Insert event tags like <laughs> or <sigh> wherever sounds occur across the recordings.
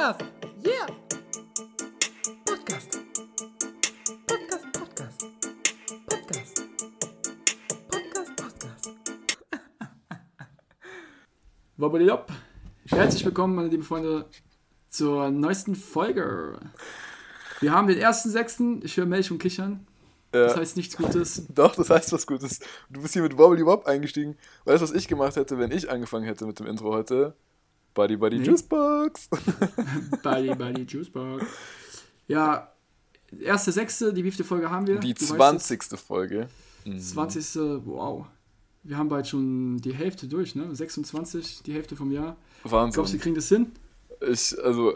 Podcast. Yeah. Podcast. Podcast, Podcast. Podcast. Podcast, Podcast. <laughs> Wobbeliop. Herzlich willkommen, meine lieben Freunde, zur neuesten Folge. Wir haben den ersten sechsten. Ich höre Melch und Kichern. Das heißt nichts Gutes. <laughs> Doch, das heißt was Gutes. Du bist hier mit Wobbly Wob eingestiegen. Weißt du, was ich gemacht hätte, wenn ich angefangen hätte mit dem Intro heute? Buddy Buddy Nee. Juicebox. <laughs> Buddy, Buddy, Juicebox. Ja, erste sechste, die wievielte Folge haben wir? Die Du weißt 20. Folge. es. 20. Wow. Wir haben bald schon die Hälfte durch, ne? 26, die Hälfte vom Jahr. Glaubst du, wir Wahnsinn. kriegen das hin? Ich, also,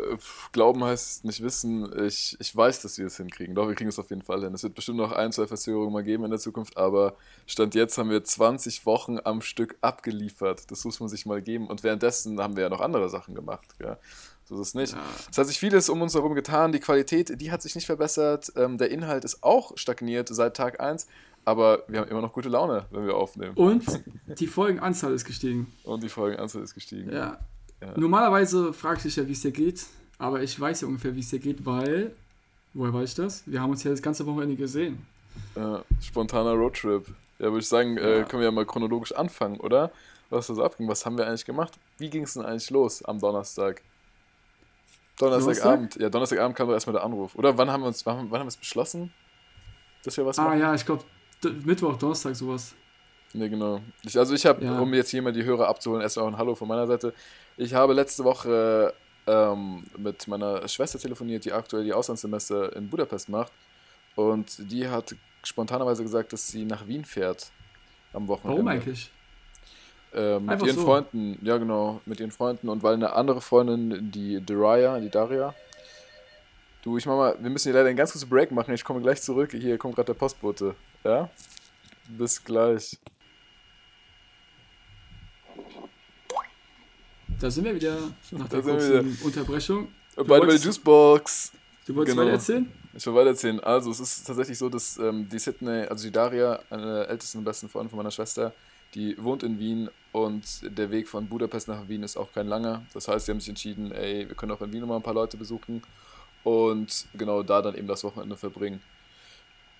glauben heißt nicht wissen. Ich, ich weiß, dass wir es hinkriegen. Doch, wir kriegen es auf jeden Fall hin. Es wird bestimmt noch ein, zwei Verzögerungen mal geben in der Zukunft, aber Stand jetzt haben wir 20 Wochen am Stück abgeliefert. Das muss man sich mal geben. Und währenddessen haben wir ja noch andere Sachen gemacht. Gell? So ist es nicht. Ja. Es hat sich vieles um uns herum getan. Die Qualität, die hat sich nicht verbessert. Ähm, der Inhalt ist auch stagniert seit Tag 1. Aber wir haben immer noch gute Laune, wenn wir aufnehmen. Und die Folgenanzahl ist gestiegen. Und die Folgenanzahl ist gestiegen. Ja. Ja. Normalerweise frage ich dich ja, wie es dir geht. Aber ich weiß ja ungefähr, wie es dir geht, weil. Woher weiß ich das? Wir haben uns ja das ganze Wochenende gesehen. Äh, spontaner Roadtrip. Ja, würde ich sagen, äh, Ja. können wir ja mal chronologisch anfangen, oder? Was da so abging. Was haben wir eigentlich gemacht? Wie ging es denn eigentlich los am Donnerstag? Donnerstagabend. Ja, Donnerstagabend kam doch erstmal der Anruf. Oder wann haben wir uns, wann, wann haben wir es beschlossen? Dass wir was Ah machen? ja, ich glaube Mittwoch, Donnerstag sowas. Ne, genau. Ich, also ich habe, Ja. um jetzt hier mal die Hörer abzuholen, erstmal auch ein Hallo von meiner Seite. Ich habe letzte Woche ähm, mit meiner Schwester telefoniert, die aktuell die Auslandssemester in Budapest macht. Und die hat spontanerweise gesagt, dass sie nach Wien fährt am Wochenende. Warum eigentlich? Äh, mit Einfach ihren so. Freunden, ja genau, mit ihren Freunden und weil eine andere Freundin, die Daria, die Daria. Du, ich mach mal, wir müssen hier leider einen ganz kurzen Break machen, ich komme gleich zurück. Hier kommt gerade der Postbote. Ja? Bis gleich. Da sind wir wieder nach der kurzen Unterbrechung. Beide bei der Juicebox. Du wolltest Genau. weiter erzählen? Ich will weitererzählen. Also, es ist tatsächlich so, dass ähm, die Sydney, also die Daria, eine der ältesten und besten Freunde von meiner Schwester, die wohnt in Wien und der Weg von Budapest nach Wien ist auch kein langer. Das heißt, sie haben sich entschieden, ey, wir können auch in Wien nochmal ein paar Leute besuchen und genau da dann eben das Wochenende verbringen.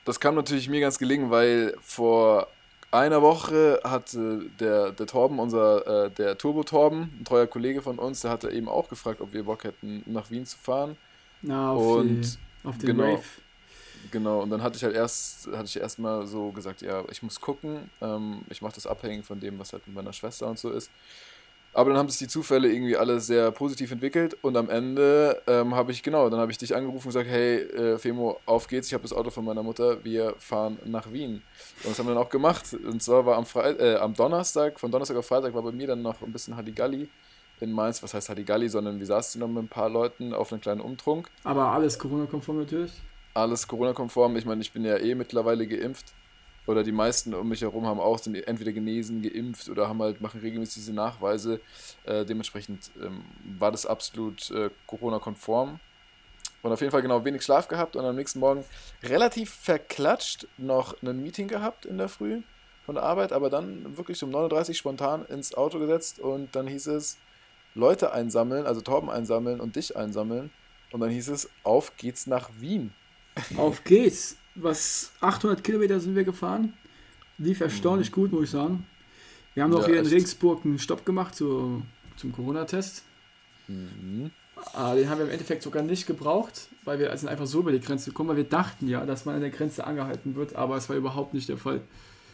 Das kam natürlich mir ganz gelingen, weil vor einer Woche hatte der, der Torben, unser, äh, der Turbo Torben, ein treuer Kollege von uns, der hatte eben auch gefragt, ob wir Bock hätten, nach Wien zu fahren. Na, auf, Und die, auf den genau. Rave. Genau, und dann hatte ich halt erst, hatte ich erstmal so gesagt, ja, ich muss gucken, ähm, ich mache das abhängig von dem, was halt mit meiner Schwester und so ist. Aber dann haben sich die Zufälle irgendwie alle sehr positiv entwickelt und am Ende ähm, habe ich, genau, dann habe ich dich angerufen und gesagt, hey, äh, Femo, auf geht's, ich habe das Auto von meiner Mutter, wir fahren nach Wien. Und das haben wir dann auch gemacht. Und zwar war am, Frei äh, am Donnerstag, von Donnerstag auf Freitag war bei mir dann noch ein bisschen Halligalli in Mainz. Was heißt Halligalli, sondern wir saßen noch mit ein paar Leuten auf einem kleinen Umtrunk Aber alles Corona-konform natürlich. alles Corona-konform. Ich meine, ich bin ja eh mittlerweile geimpft. Oder die meisten um mich herum haben auch, sind entweder genesen, geimpft oder haben halt, machen regelmäßig diese Nachweise. Äh, dementsprechend ähm, war das absolut äh, Corona-konform. Und auf jeden Fall genau wenig Schlaf gehabt und am nächsten Morgen relativ verklatscht noch ein Meeting gehabt in der Früh von der Arbeit, aber dann wirklich um 9.30 Uhr spontan ins Auto gesetzt und dann hieß es, Leute einsammeln, also Torben einsammeln und dich einsammeln. Und dann hieß es, auf geht's nach Wien. Auf geht's. Was, 800 Kilometer sind wir gefahren. Lief erstaunlich gut, muss ich sagen. Wir haben noch Ja, hier in. Regensburg einen Stopp gemacht zu, zum Corona-Test. Mhm. Ah, den haben wir im Endeffekt sogar nicht gebraucht, weil wir sind einfach so über die Grenze gekommen, weil wir dachten ja, dass man an der Grenze angehalten wird, aber es war überhaupt nicht der Fall.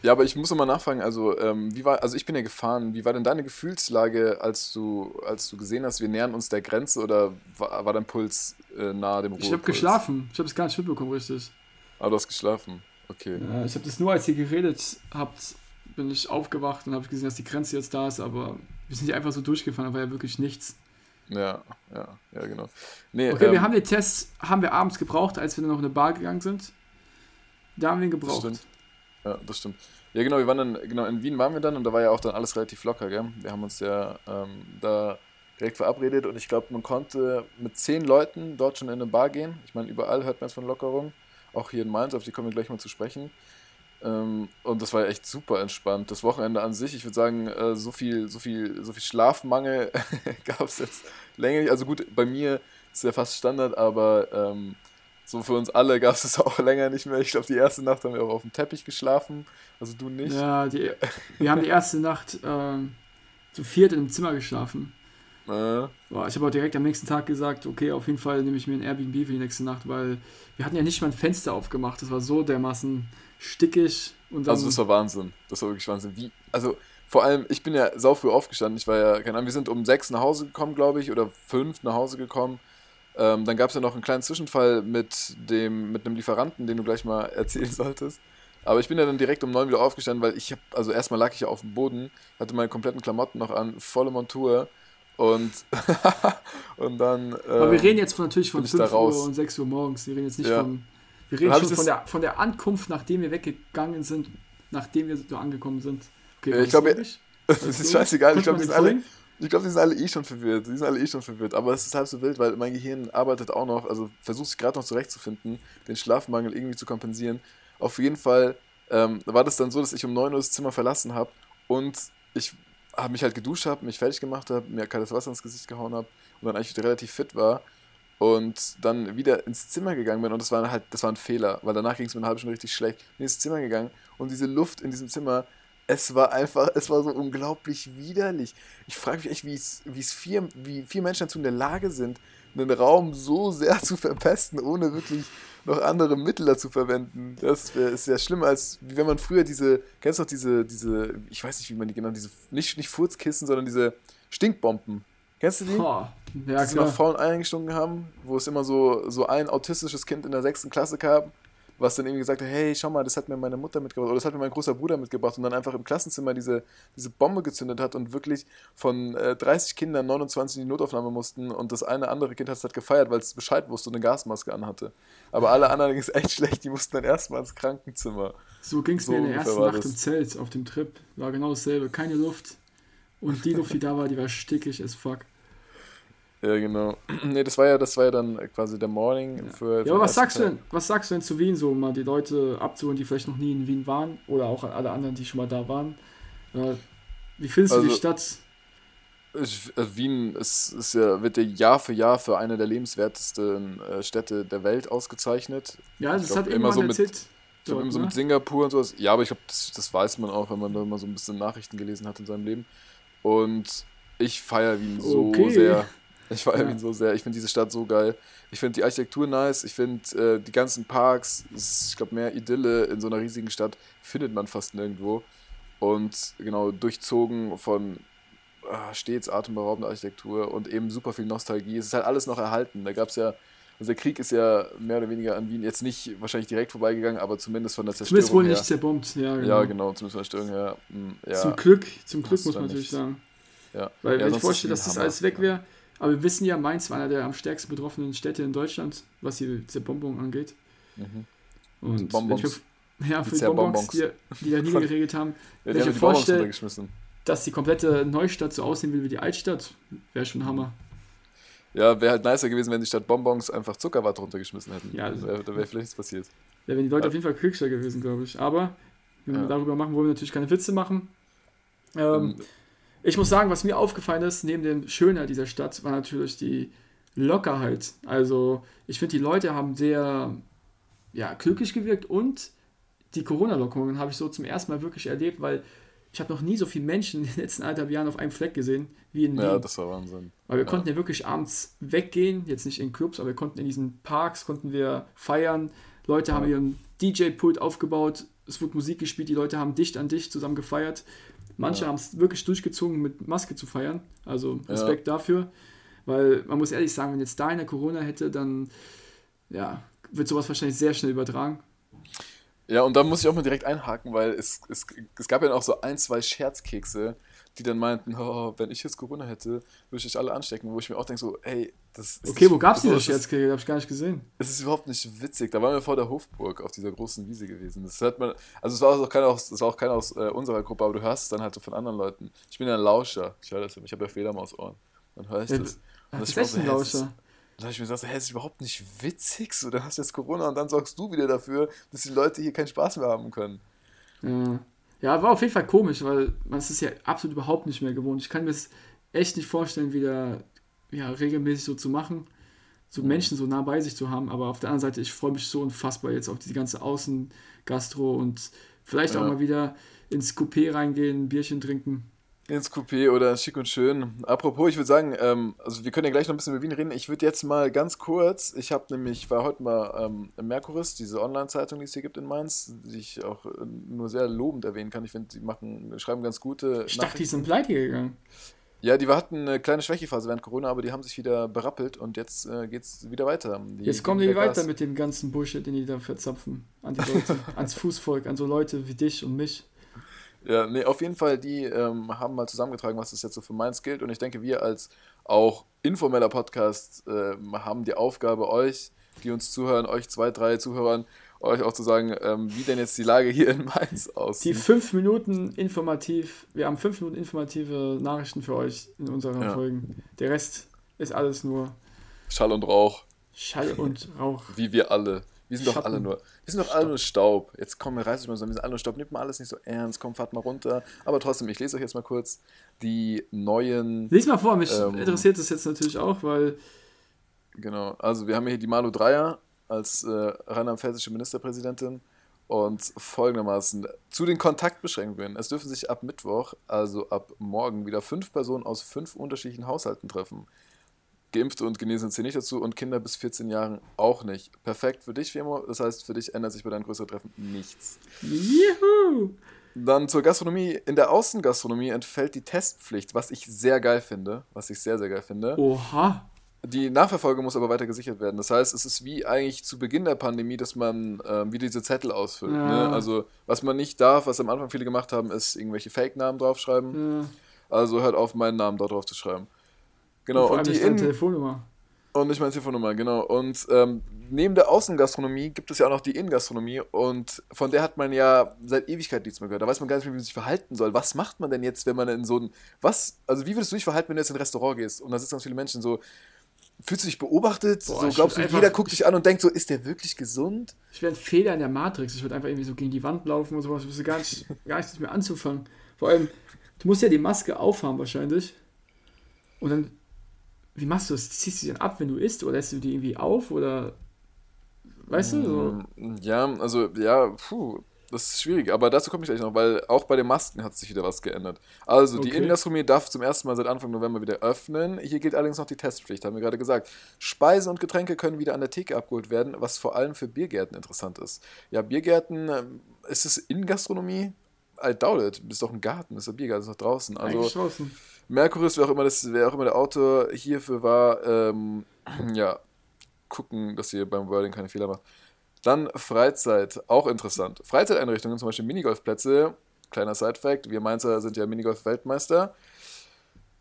Ja, aber ich muss noch mal nachfragen, also ähm, wie war, also ich bin ja gefahren, wie war denn deine Gefühlslage, als du, als du gesehen hast, wir nähern uns der Grenze oder war, war dein Puls äh, nahe dem Ich habe Ruhepuls? geschlafen. Ich habe es gar nicht mitbekommen, richtig. Ah, du hast geschlafen. Okay. Ja, ich habe das nur, als ihr geredet habt, bin ich aufgewacht und habe gesehen, dass die Grenze jetzt da ist, aber wir sind hier einfach so durchgefahren, da war ja wirklich nichts. Ja, ja, ja, genau. Nee, Okay, ähm, wir haben den Test, haben wir abends gebraucht, als wir dann noch in eine Bar gegangen sind. Da haben wir ihn das gebraucht. stimmt. Ja, das stimmt. Ja, genau, wir waren dann, genau, in Wien waren wir dann und da war ja auch dann alles relativ locker, gell? Wir haben uns ja ähm, da direkt verabredet und ich glaube, man konnte mit zehn Leuten dort schon in eine Bar gehen. Ich meine, überall hört man es von Lockerung. Auch hier in Mainz, auf die kommen wir gleich mal zu sprechen. Ähm, und das war echt super entspannt. Das Wochenende an sich, ich würde sagen, äh, so viel, so viel, so viel Schlafmangel <laughs> gab es jetzt länger nicht. Also gut, bei mir ist ja fast Standard, aber ähm, so für uns alle gab es <laughs> auch länger nicht mehr. Ich glaube, die erste Nacht haben wir auch auf dem Teppich geschlafen. Also du nicht. Ja, die, wir haben die erste Nacht ähm, zu viert in einem Zimmer geschlafen. Äh. Boah, ich habe auch direkt am nächsten Tag gesagt, okay, auf jeden Fall nehme ich mir ein Airbnb für die nächste Nacht, weil wir hatten ja nicht mal ein Fenster aufgemacht. Das war so dermaßen stickig. Und also das war Wahnsinn. Das war wirklich Wahnsinn. Wie, also vor allem, ich bin ja sau früh aufgestanden. Ich war ja, keine Ahnung, wir sind um sechs nach Hause gekommen, glaube ich, oder fünf nach Hause gekommen. Ähm, dann gab es ja noch einen kleinen Zwischenfall mit, dem, mit einem Lieferanten, den du gleich mal <laughs> erzählen solltest. Aber ich bin ja dann direkt um neun wieder aufgestanden, weil ich habe, also erstmal lag ich ja auf dem Boden, hatte meine kompletten Klamotten noch an, volle Montur und, <laughs> und dann. Ähm, Aber wir ähm, reden jetzt von, natürlich von 5 Uhr und 6 Uhr morgens. Wir reden jetzt nicht ja. von. Wir reden schon von der, von der Ankunft, nachdem wir weggegangen sind, nachdem wir so angekommen sind. Okay, ich glaube, <laughs> das ist scheißegal. Ich glaube, die sind alle. Ich glaube, die sind alle eh schon verwirrt. Die sind alle eh schon verwirrt. Aber es ist halb so wild, weil mein Gehirn arbeitet auch noch, also versucht sich gerade noch zurechtzufinden, den Schlafmangel irgendwie zu kompensieren. Auf jeden Fall ähm, war das dann so, dass ich um 9 Uhr das Zimmer verlassen habe und ich habe mich halt geduscht, habe mich fertig gemacht habe, mir kaltes Wasser ins Gesicht gehauen habe und dann eigentlich relativ fit war und dann wieder ins Zimmer gegangen bin und das war halt, das war ein Fehler, weil danach ging es mir eine halbe Stunde richtig schlecht. Bin ins Zimmer gegangen und diese Luft in diesem Zimmer, es war einfach, es war so unglaublich widerlich. Ich frage mich echt, wie es, vier, wie vier Menschen dazu in der Lage sind, einen Raum so sehr zu verpesten, ohne wirklich noch andere Mittel dazu verwenden. Das ist ja schlimmer, als wie wenn man früher diese, kennst du noch diese, diese, ich weiß nicht, wie man die genannt, diese, nicht, nicht Furzkissen, sondern diese Stinkbomben. Kennst du die? Oh, ja, die sie noch faulen eingestunken haben, wo es immer so, so ein autistisches Kind in der sechsten Klasse gab, was dann irgendwie gesagt hat, hey, schau mal, das hat mir meine Mutter mitgebracht oder das hat mir mein großer Bruder mitgebracht und dann einfach im Klassenzimmer diese, diese Bombe gezündet hat und wirklich von äh, 30 Kindern 29 in die Notaufnahme mussten und das eine andere Kind hat es halt gefeiert, weil es Bescheid wusste und eine Gasmaske anhatte. Aber alle anderen ging es echt <laughs> schlecht, die mussten dann erstmal ins Krankenzimmer. So ging es so mir in der ersten Nacht im Zelt auf dem Trip. War genau dasselbe, keine Luft. Und die Luft, die da war, die war stickig as fuck. Ja, genau. <clears throat> nee, das war ja, das war ja dann quasi der Morning ja. für. Ja, aber was sagst du denn, was sagst du denn zu Wien so, mal die Leute abzuholen, die vielleicht noch nie in Wien waren oder auch alle anderen, die schon mal da waren? Wie findest also, du die also, Stadt? Ich, also Wien ist, ist ja, wird ja Jahr für Jahr für eine der lebenswertesten äh, Städte der Welt ausgezeichnet. Ja, das glaub, hat immer so erzählt. Mit, dort, immer so ne? mit Singapur und sowas. Ja, aber ich glaube, das, das weiß man auch, wenn man da mal so ein bisschen Nachrichten gelesen hat in seinem Leben. Und ich feiere Wien okay. so sehr. Ich feiere ja. ihn so sehr. Ich finde diese Stadt so geil. Ich finde die Architektur nice. Ich finde äh, die ganzen Parks, ist, ich glaube, mehr Idylle in so einer riesigen Stadt findet man fast nirgendwo. Und genau, durchzogen von ah, stets atemberaubender Architektur und eben super viel Nostalgie. Es ist halt alles noch erhalten. Da gab es ja, also der Krieg ist ja mehr oder weniger an Wien jetzt nicht wahrscheinlich direkt vorbeigegangen, aber zumindest von der Zerstörung. Zumindest wohl her. nicht zerbombt, ja. Genau. Ja, genau, zumindest von der Zerstörung her. Hm, ja, zum Glück, zum Glück muss man natürlich sagen. Ja. Weil ja, wenn ich vorstelle, dass das alles weg wäre. Aber wir wissen ja, Mainz war einer der am stärksten betroffenen Städte in Deutschland, was die Zerbomberung angeht. Mhm. Und Bonbons. Mir, ja, für die Bonbons, die, die da niedergeregelt haben. Ja, wenn ich mir vorstelle, dass die komplette Neustadt so aussehen will wie die Altstadt, wäre schon Hammer. Ja, wäre halt nicer gewesen, wenn die Stadt Bonbons einfach Zuckerwatte runtergeschmissen hätten. Ja, also, da wäre wär vielleicht nichts passiert. Ja, wenn die Leute ja. auf jeden Fall glücklicher gewesen, glaube ich. Aber, wenn wir darüber machen, wollen wir natürlich keine Witze machen. Ähm, ähm ich muss sagen, was mir aufgefallen ist, neben dem Schönheit dieser Stadt, war natürlich die Lockerheit. Also, ich finde, die Leute haben sehr ja, glücklich gewirkt und die Corona-Lockerungen habe ich so zum ersten Mal wirklich erlebt, weil ich habe noch nie so viele Menschen in den letzten anderthalb Jahren auf einem Fleck gesehen wie in Wien. Ja, das war Wahnsinn. Weil wir ja. konnten ja wirklich abends weggehen, jetzt nicht in Clubs, aber wir konnten in diesen Parks, konnten wir feiern. Leute ja. haben ihren DJ-Pult aufgebaut, es wurde Musik gespielt, die Leute haben dicht an dicht zusammen gefeiert. Manche ja. haben es wirklich durchgezogen, mit Maske zu feiern. Also Respekt ja. dafür. Weil man muss ehrlich sagen, wenn jetzt da eine Corona hätte, dann ja, wird sowas wahrscheinlich sehr schnell übertragen. Ja, und da muss ich auch mal direkt einhaken, weil es, es, es gab ja auch so ein, zwei Scherzkekse, die dann meinten, oh, wenn ich jetzt Corona hätte, würde ich euch alle anstecken, wo ich mir auch denke, so, ey, das ist. Okay, wo gab es diese Scherzkekse? Habe ich gar nicht gesehen. Es ist überhaupt nicht witzig. Da waren wir vor der Hofburg auf dieser großen Wiese gewesen. Das hat man, also es war auch keiner aus, es war auch keiner aus äh, unserer Gruppe, aber du hörst es dann halt so von anderen Leuten. Ich bin ja ein Lauscher. Ich höre das, ich habe ja Fledermausohren. Dann höre ich ja, das. Und das ist echt ein Lauscher. Dann habe ich mir gesagt, hey, das ist überhaupt nicht witzig. So, dann hast du jetzt Corona und dann sorgst du wieder dafür, dass die Leute hier keinen Spaß mehr haben können. Ja. Ja, war auf jeden Fall komisch, weil man ist es ja absolut überhaupt nicht mehr gewohnt. Ich kann mir es echt nicht vorstellen, wieder ja, regelmäßig so zu machen, so mhm. Menschen so nah bei sich zu haben. Aber auf der anderen Seite, ich freue mich so unfassbar jetzt auf diese ganze Außengastro und vielleicht ja. auch mal wieder ins Coupé reingehen, ein Bierchen trinken. Ins Coupé oder schick und schön. Apropos, ich würde sagen, ähm, also wir können ja gleich noch ein bisschen über Wien reden. Ich würde jetzt mal ganz kurz, ich habe nämlich, war heute mal ähm, im Merkuris, diese Online-Zeitung, die es hier gibt in Mainz, die ich auch äh, nur sehr lobend erwähnen kann. Ich finde, die machen, schreiben ganz gute. Ich dachte, die sind pleite gegangen. Ja, die hatten eine kleine Schwächephase während Corona, aber die haben sich wieder berappelt und jetzt äh, geht es wieder weiter. Die, jetzt kommen die weiter mit dem ganzen Bullshit, den die da verzapfen. An die Leute, <laughs> ans Fußvolk, an so Leute wie dich und mich. Ja, nee, auf jeden Fall, die ähm, haben mal zusammengetragen, was das jetzt so für Mainz gilt. Und ich denke, wir als auch informeller Podcast äh, haben die Aufgabe, euch, die uns zuhören, euch zwei, drei Zuhörern, euch auch zu sagen, ähm, wie denn jetzt die Lage hier in Mainz aussieht. Die fünf Minuten informativ, wir haben fünf Minuten informative Nachrichten für euch in unseren ja. Folgen. Der Rest ist alles nur Schall und Rauch. Schall und Rauch. Wie wir alle. Wir sind Schatten. doch alle nur, wir sind doch alle nur Staub. Jetzt komm, reiß euch mal so, wir sind alle nur Staub. Nehmt mal alles nicht so ernst, komm, fahrt mal runter. Aber trotzdem, ich lese euch jetzt mal kurz die neuen. Lies mal vor, mich ähm, interessiert das jetzt natürlich auch, weil. Genau, also wir haben hier die Malu Dreier als äh, rheinland-pfälzische Ministerpräsidentin. Und folgendermaßen zu den Kontaktbeschränkungen. Es dürfen sich ab Mittwoch, also ab morgen, wieder fünf Personen aus fünf unterschiedlichen Haushalten treffen. Geimpfte und Genesene zählen nicht dazu und Kinder bis 14 Jahren auch nicht. Perfekt für dich, Femo. Das heißt, für dich ändert sich bei deinen größeren Treffen nichts. Juhu! Dann zur Gastronomie. In der Außengastronomie entfällt die Testpflicht, was ich sehr geil finde. Was ich sehr, sehr geil finde. Oha. Die Nachverfolgung muss aber weiter gesichert werden. Das heißt, es ist wie eigentlich zu Beginn der Pandemie, dass man ähm, wieder diese Zettel ausfüllt. Ja. Ne? Also, was man nicht darf, was am Anfang viele gemacht haben, ist irgendwelche Fake-Namen draufschreiben. Ja. Also hört auf, meinen Namen da drauf zu schreiben. Genau, und, und die in Telefonnummer. Und nicht meine Telefonnummer, genau. Und ähm, neben der Außengastronomie gibt es ja auch noch die Innengastronomie und von der hat man ja seit Ewigkeit nichts mehr gehört. Da weiß man gar nicht mehr, wie man sich verhalten soll. Was macht man denn jetzt, wenn man in so ein. Was? Also, wie würdest du dich verhalten, wenn du jetzt in ein Restaurant gehst und da sitzen ganz viele Menschen so. Fühlst du dich beobachtet? Boah, so glaubst du, jeder guckt dich an und denkt so, ist der wirklich gesund? Ich wäre ein Fehler in der Matrix. Ich würde einfach irgendwie so gegen die Wand laufen und sowas. Ich wüsste gar nicht, <laughs> gar nicht mehr anzufangen. Vor allem, du musst ja die Maske aufhaben wahrscheinlich. Und dann wie machst du das? Ziehst du die dann ab, wenn du isst, oder lässt du die irgendwie auf, oder weißt du? So? Mm, ja, also, ja, puh, das ist schwierig, aber dazu komme ich gleich noch, weil auch bei den Masken hat sich wieder was geändert. Also, die okay. Innengastronomie darf zum ersten Mal seit Anfang November wieder öffnen. Hier gilt allerdings noch die Testpflicht, haben wir gerade gesagt. Speisen und Getränke können wieder an der Theke abgeholt werden, was vor allem für Biergärten interessant ist. Ja, Biergärten, ähm, ist es Innengastronomie? I doubt it. Ist doch ein Garten, das ist ein Biergarten, ist doch draußen. Also, Eigentlich draußen. Mercuris, wer auch immer, das, wer auch immer der Autor hierfür war, ähm, <clears throat> ja, gucken, dass ihr beim Wording keine Fehler macht. Dann Freizeit, auch interessant. Freizeiteinrichtungen, zum Beispiel Minigolfplätze, kleiner Side-Fact, wir Mainzer sind ja Minigolf-Weltmeister.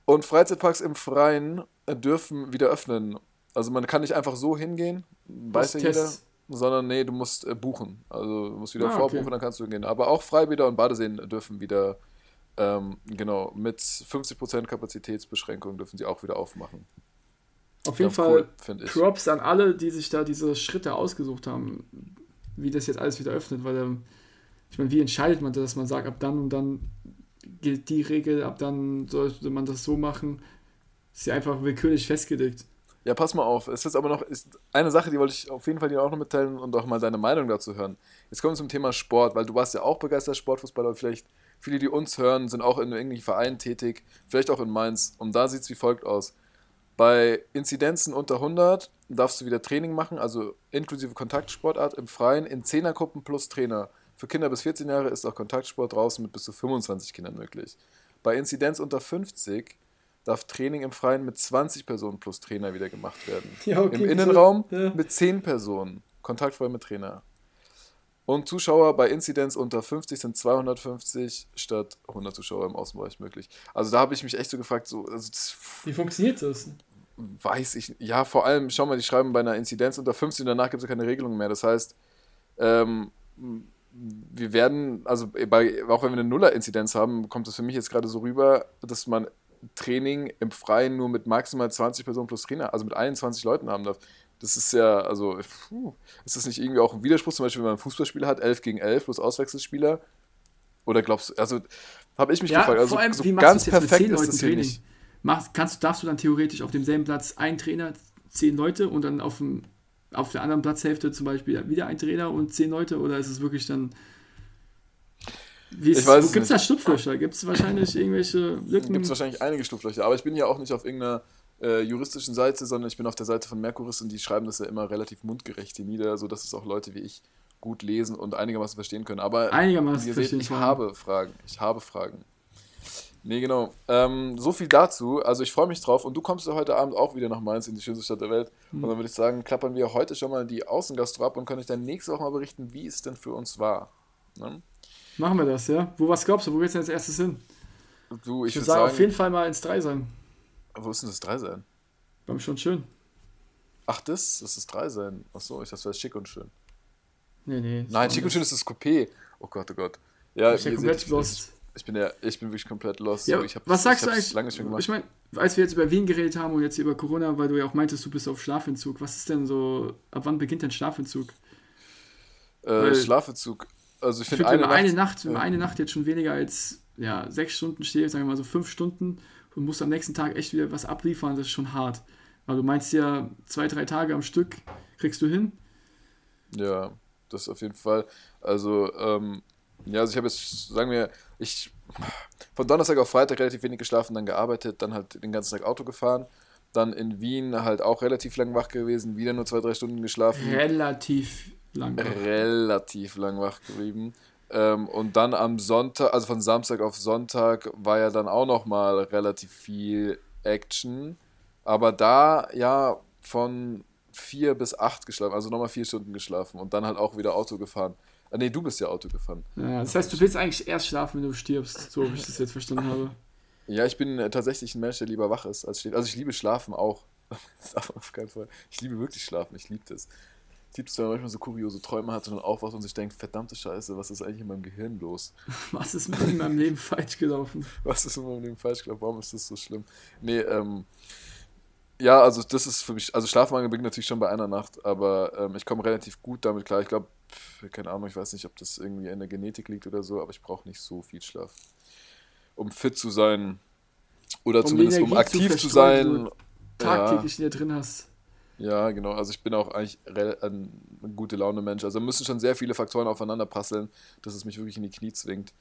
Und Freizeitparks im Freien dürfen wieder öffnen. Also man kann nicht einfach so hingehen, weiß ja jeder, sondern nee, du musst äh, buchen. Also du musst wieder ah, vorbuchen, okay. dann kannst du hingehen. Aber auch Freibäder und Badeseen dürfen wieder ähm, genau, mit 50% Kapazitätsbeschränkung dürfen sie auch wieder aufmachen. Auf jeden Fall cool, Props an alle, die sich da diese Schritte ausgesucht haben, wie das jetzt alles wieder öffnet, weil ähm, ich meine, wie entscheidet man das, dass man sagt, ab dann und dann gilt die Regel, ab dann sollte man das so machen, ist ja einfach willkürlich festgelegt. Ja, pass mal auf. Es ist aber noch ist eine Sache, die wollte ich auf jeden Fall dir auch noch mitteilen und auch mal deine Meinung dazu hören. Jetzt kommen wir zum Thema Sport, weil du warst ja auch begeisterter Sportfußballer. Vielleicht Viele, die uns hören, sind auch in irgendwelchen Vereinen tätig, vielleicht auch in Mainz. Und da sieht es wie folgt aus. Bei Inzidenzen unter 100 darfst du wieder Training machen, also inklusive Kontaktsportart im Freien in 10er-Gruppen plus Trainer. Für Kinder bis 14 Jahre ist auch Kontaktsport draußen mit bis zu 25 Kindern möglich. Bei Inzidenz unter 50 darf Training im Freien mit 20 Personen plus Trainer wieder gemacht werden. Ja, okay, Im Innenraum ja. mit 10 Personen, kontaktfrei mit Trainer. Und Zuschauer bei Inzidenz unter 50 sind 250 statt 100 Zuschauer im Außenbereich möglich. Also da habe ich mich echt so gefragt, so, also wie funktioniert das? Weiß ich nicht. Ja, vor allem, schau mal, die schreiben bei einer Inzidenz unter 50 und danach gibt es ja keine Regelung mehr. Das heißt, ähm, wir werden, also bei, auch wenn wir eine Nuller-Inzidenz haben, kommt es für mich jetzt gerade so rüber, dass man Training im Freien nur mit maximal 20 Personen plus Trainer, also mit 21 Leuten haben darf. Das ist ja, also, puh, ist das nicht irgendwie auch ein Widerspruch, zum Beispiel, wenn man ein Fußballspiel hat, 11 gegen 11 plus Auswechselspieler? Oder glaubst du, also habe ich mich ja, gefragt, also vor allem, so wie ganz jetzt perfekt mit zehn Leuten Training? Machst, kannst, darfst du dann theoretisch auf demselben Platz ein Trainer, zehn Leute und dann auf, dem, auf der anderen Platzhälfte zum Beispiel wieder ein Trainer und zehn Leute oder ist es wirklich dann. Wie ist, gibt es da Schlupflöcher? Gibt es wahrscheinlich irgendwelche Lücken? Gibt es wahrscheinlich einige Schlupflöcher, aber ich bin ja auch nicht auf irgendeiner äh, juristischen Seite, sondern ich bin auf der Seite von Merkuris und die schreiben das ja immer relativ mundgerecht hier nieder, sodass es auch Leute wie ich gut lesen und einigermaßen verstehen können. Aber einigermaßen ihr seht, ich habe Fragen. Ich habe Fragen. Nee, genau. Ähm, so viel dazu. Also ich freue mich drauf. Und du kommst ja heute Abend auch wieder nach Mainz in die schönste Stadt der Welt. Mhm. Und dann würde ich sagen, klappern wir heute schon mal die Außengastro ab und können euch dann nächste Woche mal berichten, wie es denn für uns war. Ne? Machen wir das, ja? Wo was glaubst du? Wo geht's denn als erstes hin? Du, ich, ich würde sagen, sagen, auf jeden Fall mal ins Drei sein. Wo ist denn das Drei sein? War schon schön. Ach, das? Das ist Drei sein. Achso, ich dachte, das wäre schick und schön. Nee, nee. Nein, schick und schön ist das Coupé. Oh Gott, oh Gott. Ja, ich bin ja komplett lost. Ich bin ja, ich bin wirklich komplett lost. Ja, ich was sagst du eigentlich? Lange schon gemacht. Ich meine, als wir jetzt über Wien geredet haben und jetzt über Corona, weil du ja auch meintest, du bist auf Schlafentzug. Was ist denn so, ab wann beginnt dein Schlafentzug? Äh, Schlafentzug. Also ich finde find, eine, Nacht, eine Nacht, wenn eine Nacht jetzt schon weniger als ja, sechs Stunden steht, sagen wir mal so fünf Stunden und musst am nächsten Tag echt wieder was abliefern, das ist schon hart. Weil du meinst ja, zwei, drei Tage am Stück kriegst du hin. Ja, das auf jeden Fall. Also, ähm, ja, also ich habe jetzt, sagen wir, ich von Donnerstag auf Freitag relativ wenig geschlafen, dann gearbeitet, dann halt den ganzen Tag Auto gefahren. Dann in Wien halt auch relativ lang wach gewesen, wieder nur zwei, drei Stunden geschlafen. Relativ lang wach. Relativ lang wach geblieben. Ähm, und dann am Sonntag, also von Samstag auf Sonntag, war ja dann auch nochmal relativ viel Action. Aber da ja von vier bis acht geschlafen, also nochmal vier Stunden geschlafen und dann halt auch wieder Auto gefahren. Ah, nee, du bist ja Auto gefahren. Ja, das heißt, du willst eigentlich erst schlafen, wenn du stirbst, so wie ich das jetzt verstanden habe. Ja, ich bin äh, tatsächlich ein Mensch, der lieber wach ist als steht. Also ich liebe Schlafen <laughs> auch. auf keinen Fall. Ich liebe wirklich Schlafen, ich liebe das. Wenn man manchmal so kuriose Träume hat und dann aufwacht und sich denkt, verdammte Scheiße, was ist eigentlich in meinem Gehirn los? <laughs> Was ist in meinem Leben falsch gelaufen? <laughs> Was ist in meinem Leben falsch gelaufen? Warum ist das so schlimm? Nee, ähm, ja, also das ist für mich, also Schlafmangel beginnt natürlich schon bei einer Nacht, aber ähm, ich komme relativ gut damit klar. Ich glaube, keine Ahnung, ich weiß nicht, ob das irgendwie in der Genetik liegt oder so, aber ich brauche nicht so viel Schlaf. Um fit zu sein oder um zumindest um aktiv zu, zu sein. Tagtäglich ja. in dir drin hast. Ja, genau. Also ich bin auch eigentlich ein, gute Laune Mensch. Also müssen schon sehr viele Faktoren aufeinander prasseln, dass es mich wirklich in die Knie zwingt.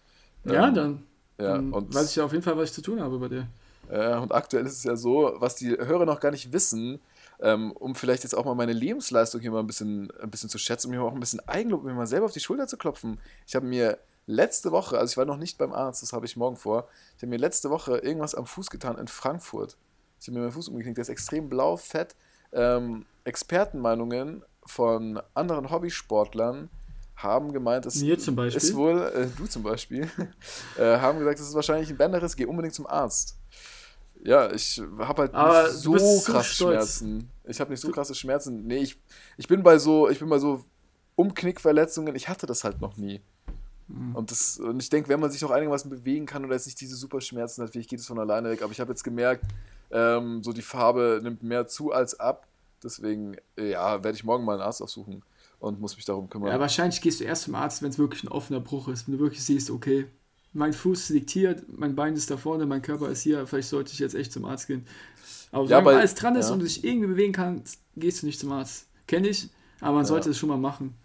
Ja, ähm, dann, ja, dann und weiß ich ja auf jeden Fall, was ich zu tun habe bei dir. Äh, und aktuell ist es ja so, was die Hörer noch gar nicht wissen, ähm, um vielleicht jetzt auch mal meine Lebensleistung hier mal ein bisschen, ein bisschen zu schätzen, um mir auch ein bisschen Eigenlob, mir mal selber auf die Schulter zu klopfen. Ich habe mir letzte Woche, also ich war noch nicht beim Arzt, das habe ich morgen vor, ich habe mir letzte Woche irgendwas am Fuß getan in Frankfurt. Ich habe mir meinen Fuß umgeknickt, der ist extrem blau, fett. Ähm, Expertenmeinungen von anderen Hobbysportlern haben gemeint, es ist wohl, äh, du zum Beispiel, <laughs> äh, haben gesagt, es ist wahrscheinlich ein Bänderriss, geh unbedingt zum Arzt. Ja, ich habe halt Aber nicht so krasse so Schmerzen. Ich habe nicht so krasse Schmerzen. Nee, ich, ich bin bei so, ich bin bei so Umknickverletzungen, ich hatte das halt noch nie. Mhm. Und, das, und ich denke, wenn man sich noch einigermaßen bewegen kann oder jetzt nicht diese super Schmerzen hat, vielleicht geht es von alleine weg. Aber ich habe jetzt gemerkt, ähm, so die Farbe nimmt mehr zu als ab. Deswegen, ja, werde ich morgen mal einen Arzt aufsuchen und muss mich darum kümmern. Ja, wahrscheinlich gehst du erst zum Arzt, wenn es wirklich ein offener Bruch ist. Wenn du wirklich siehst, okay, mein Fuß liegt hier, mein Bein ist da vorne, mein Körper ist hier, vielleicht sollte ich jetzt echt zum Arzt gehen. Aber ja, solange alles dran ist ja. und du dich irgendwie bewegen kannst, gehst du nicht zum Arzt. Kenne ich, aber man sollte es schon mal machen.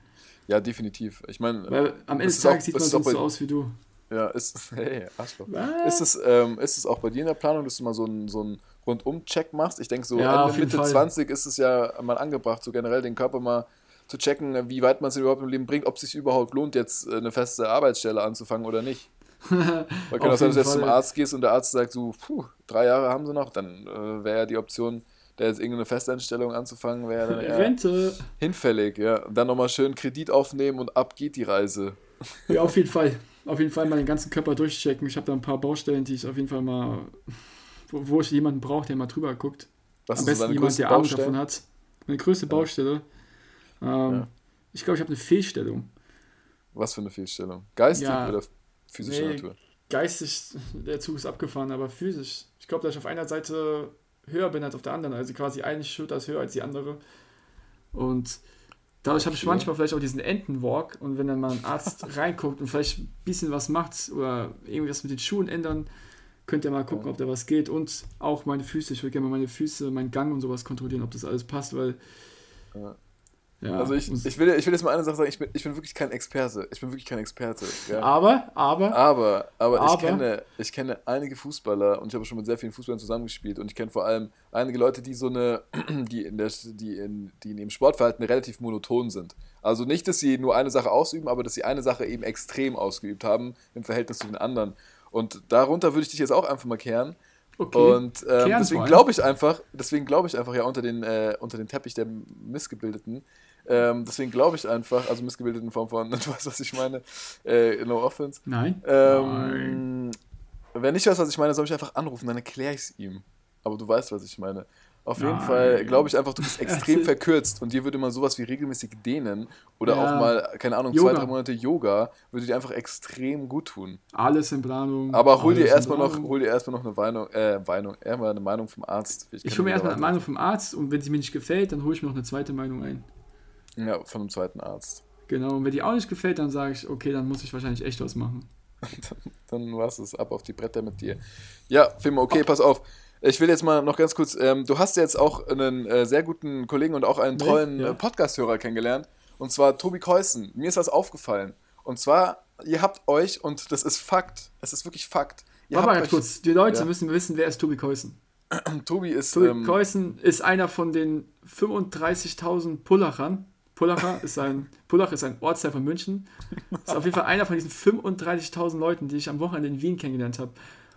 Ja, definitiv. Ich meine, am Ende des Tages sieht man so, so aus wie du. Ja, ist, <laughs> hey, Arschloch. Ist es, ähm, ist es auch bei dir in der Planung, dass du mal so einen so einen Rundum-Check machst? Ich denke, so ja, Ende, Mitte Fall. 20 ist es ja mal angebracht, so generell den Körper mal zu checken, wie weit man es überhaupt im Leben bringt, ob es sich überhaupt lohnt, jetzt äh, eine feste Arbeitsstelle anzufangen oder nicht. <laughs> Weil kann auch sein, dass du jetzt zum Arzt gehst und der Arzt sagt so, puh, drei Jahre haben sie noch, dann äh, wäre ja die Option, da jetzt irgendeine Festanstellung anzufangen, wäre dann <laughs> eher Rente. hinfällig, ja. Und dann nochmal schön Kredit aufnehmen und ab geht die Reise. Ja, auf jeden Fall. Auf jeden Fall mal den ganzen Körper durchchecken. Ich habe da ein paar Baustellen, die ich auf jeden Fall mal, wo, wo ich jemanden brauche, der mal drüber guckt. Was Am besten jemand, der Ahnung davon hat. Meine größte Baustelle. Ähm, ja. Ich glaube, ich habe eine Fehlstellung. Was für eine Fehlstellung? Geistig ja, oder physischer nee, Natur? Geistig, der Zug ist abgefahren, aber physisch. Ich glaube, dass ich auf einer Seite höher bin als auf der anderen. Also quasi eine Schulter ist höher als die andere. Und Dadurch habe ich manchmal vielleicht auch diesen Entenwalk und wenn dann mal ein Arzt <laughs> reinguckt und vielleicht ein bisschen was macht oder irgendwas mit den Schuhen ändern, könnt ihr mal gucken, ob da was geht und auch meine Füße. Ich würde gerne mal meine Füße, meinen Gang und sowas kontrollieren, ob das alles passt, weil ja. Ja, also ich, ich, will, ich will jetzt mal eine Sache sagen, ich bin, ich bin wirklich kein Experte. Ich bin wirklich kein Experte. Ja. Aber, aber, aber, aber, aber, ich, kenne, ich kenne einige Fußballer und ich habe schon mit sehr vielen Fußballern zusammengespielt und ich kenne vor allem einige Leute, die so eine, <clears throat> die in der, die in, die in ihrem Sportverhalten relativ monoton sind. Also nicht, dass sie nur eine Sache ausüben, aber dass sie eine Sache eben extrem ausgeübt haben im Verhältniss zu den anderen. Und darunter würde ich dich jetzt auch einfach mal kehren. Okay. Und ähm, deswegen glaube ich einfach, deswegen glaube ich einfach ja unter den, äh, unter den Teppich der Missgebildeten, ähm, deswegen glaube ich einfach, also missgebildet in Form von, <laughs> du weißt, was ich meine, äh, no offense. Nein. Ähm, Nein. Wenn ich weiß, was ich meine, soll ich einfach anrufen, dann erkläre ich es ihm. Aber du weißt, was ich meine. Auf jeden Nein. Fall glaube ich einfach, du bist <laughs> extrem verkürzt und dir würde mal sowas wie regelmäßig dehnen oder ja. auch mal, keine Ahnung, Yoga. zwei, drei Monate Yoga würde dir einfach extrem gut tun. Alles in Planung. Aber hol dir erstmal noch, hol dir erstmal noch eine Meinung, äh, Meinung, eher mal eine Meinung vom Arzt. Ich, ich hole mir erstmal eine Meinung vom Arzt und wenn sie mir nicht gefällt, dann hole ich mir noch eine zweite Meinung ein. Ja, von einem zweiten Arzt. Genau, und wenn die auch nicht gefällt, dann sage ich, okay, dann muss ich wahrscheinlich echt was machen. <laughs> dann, dann war es ab auf die Bretter mit dir. Ja, Film, okay, oh. pass auf. Ich will jetzt mal noch ganz kurz, ähm, du hast jetzt auch einen äh, sehr guten Kollegen und auch einen treuen ja. äh, Podcast-Hörer kennengelernt. Und zwar Tobi Keusen. Mir ist was aufgefallen. Und zwar, ihr habt euch, und das ist Fakt, es ist wirklich Fakt. Ihr Warte mal ganz kurz, die Leute ja. müssen wissen, wer ist Tobi Keusen? <clears throat> Tobi ist. Tobi ähm, Keusen ist einer von den 35.000 Pullachern, Pullacher ist ein, <laughs> Pullach ist ein Ortsteil von München. Ist auf jeden Fall einer von diesen 35.000 Leuten, die ich am Wochenende in Wien kennengelernt habe.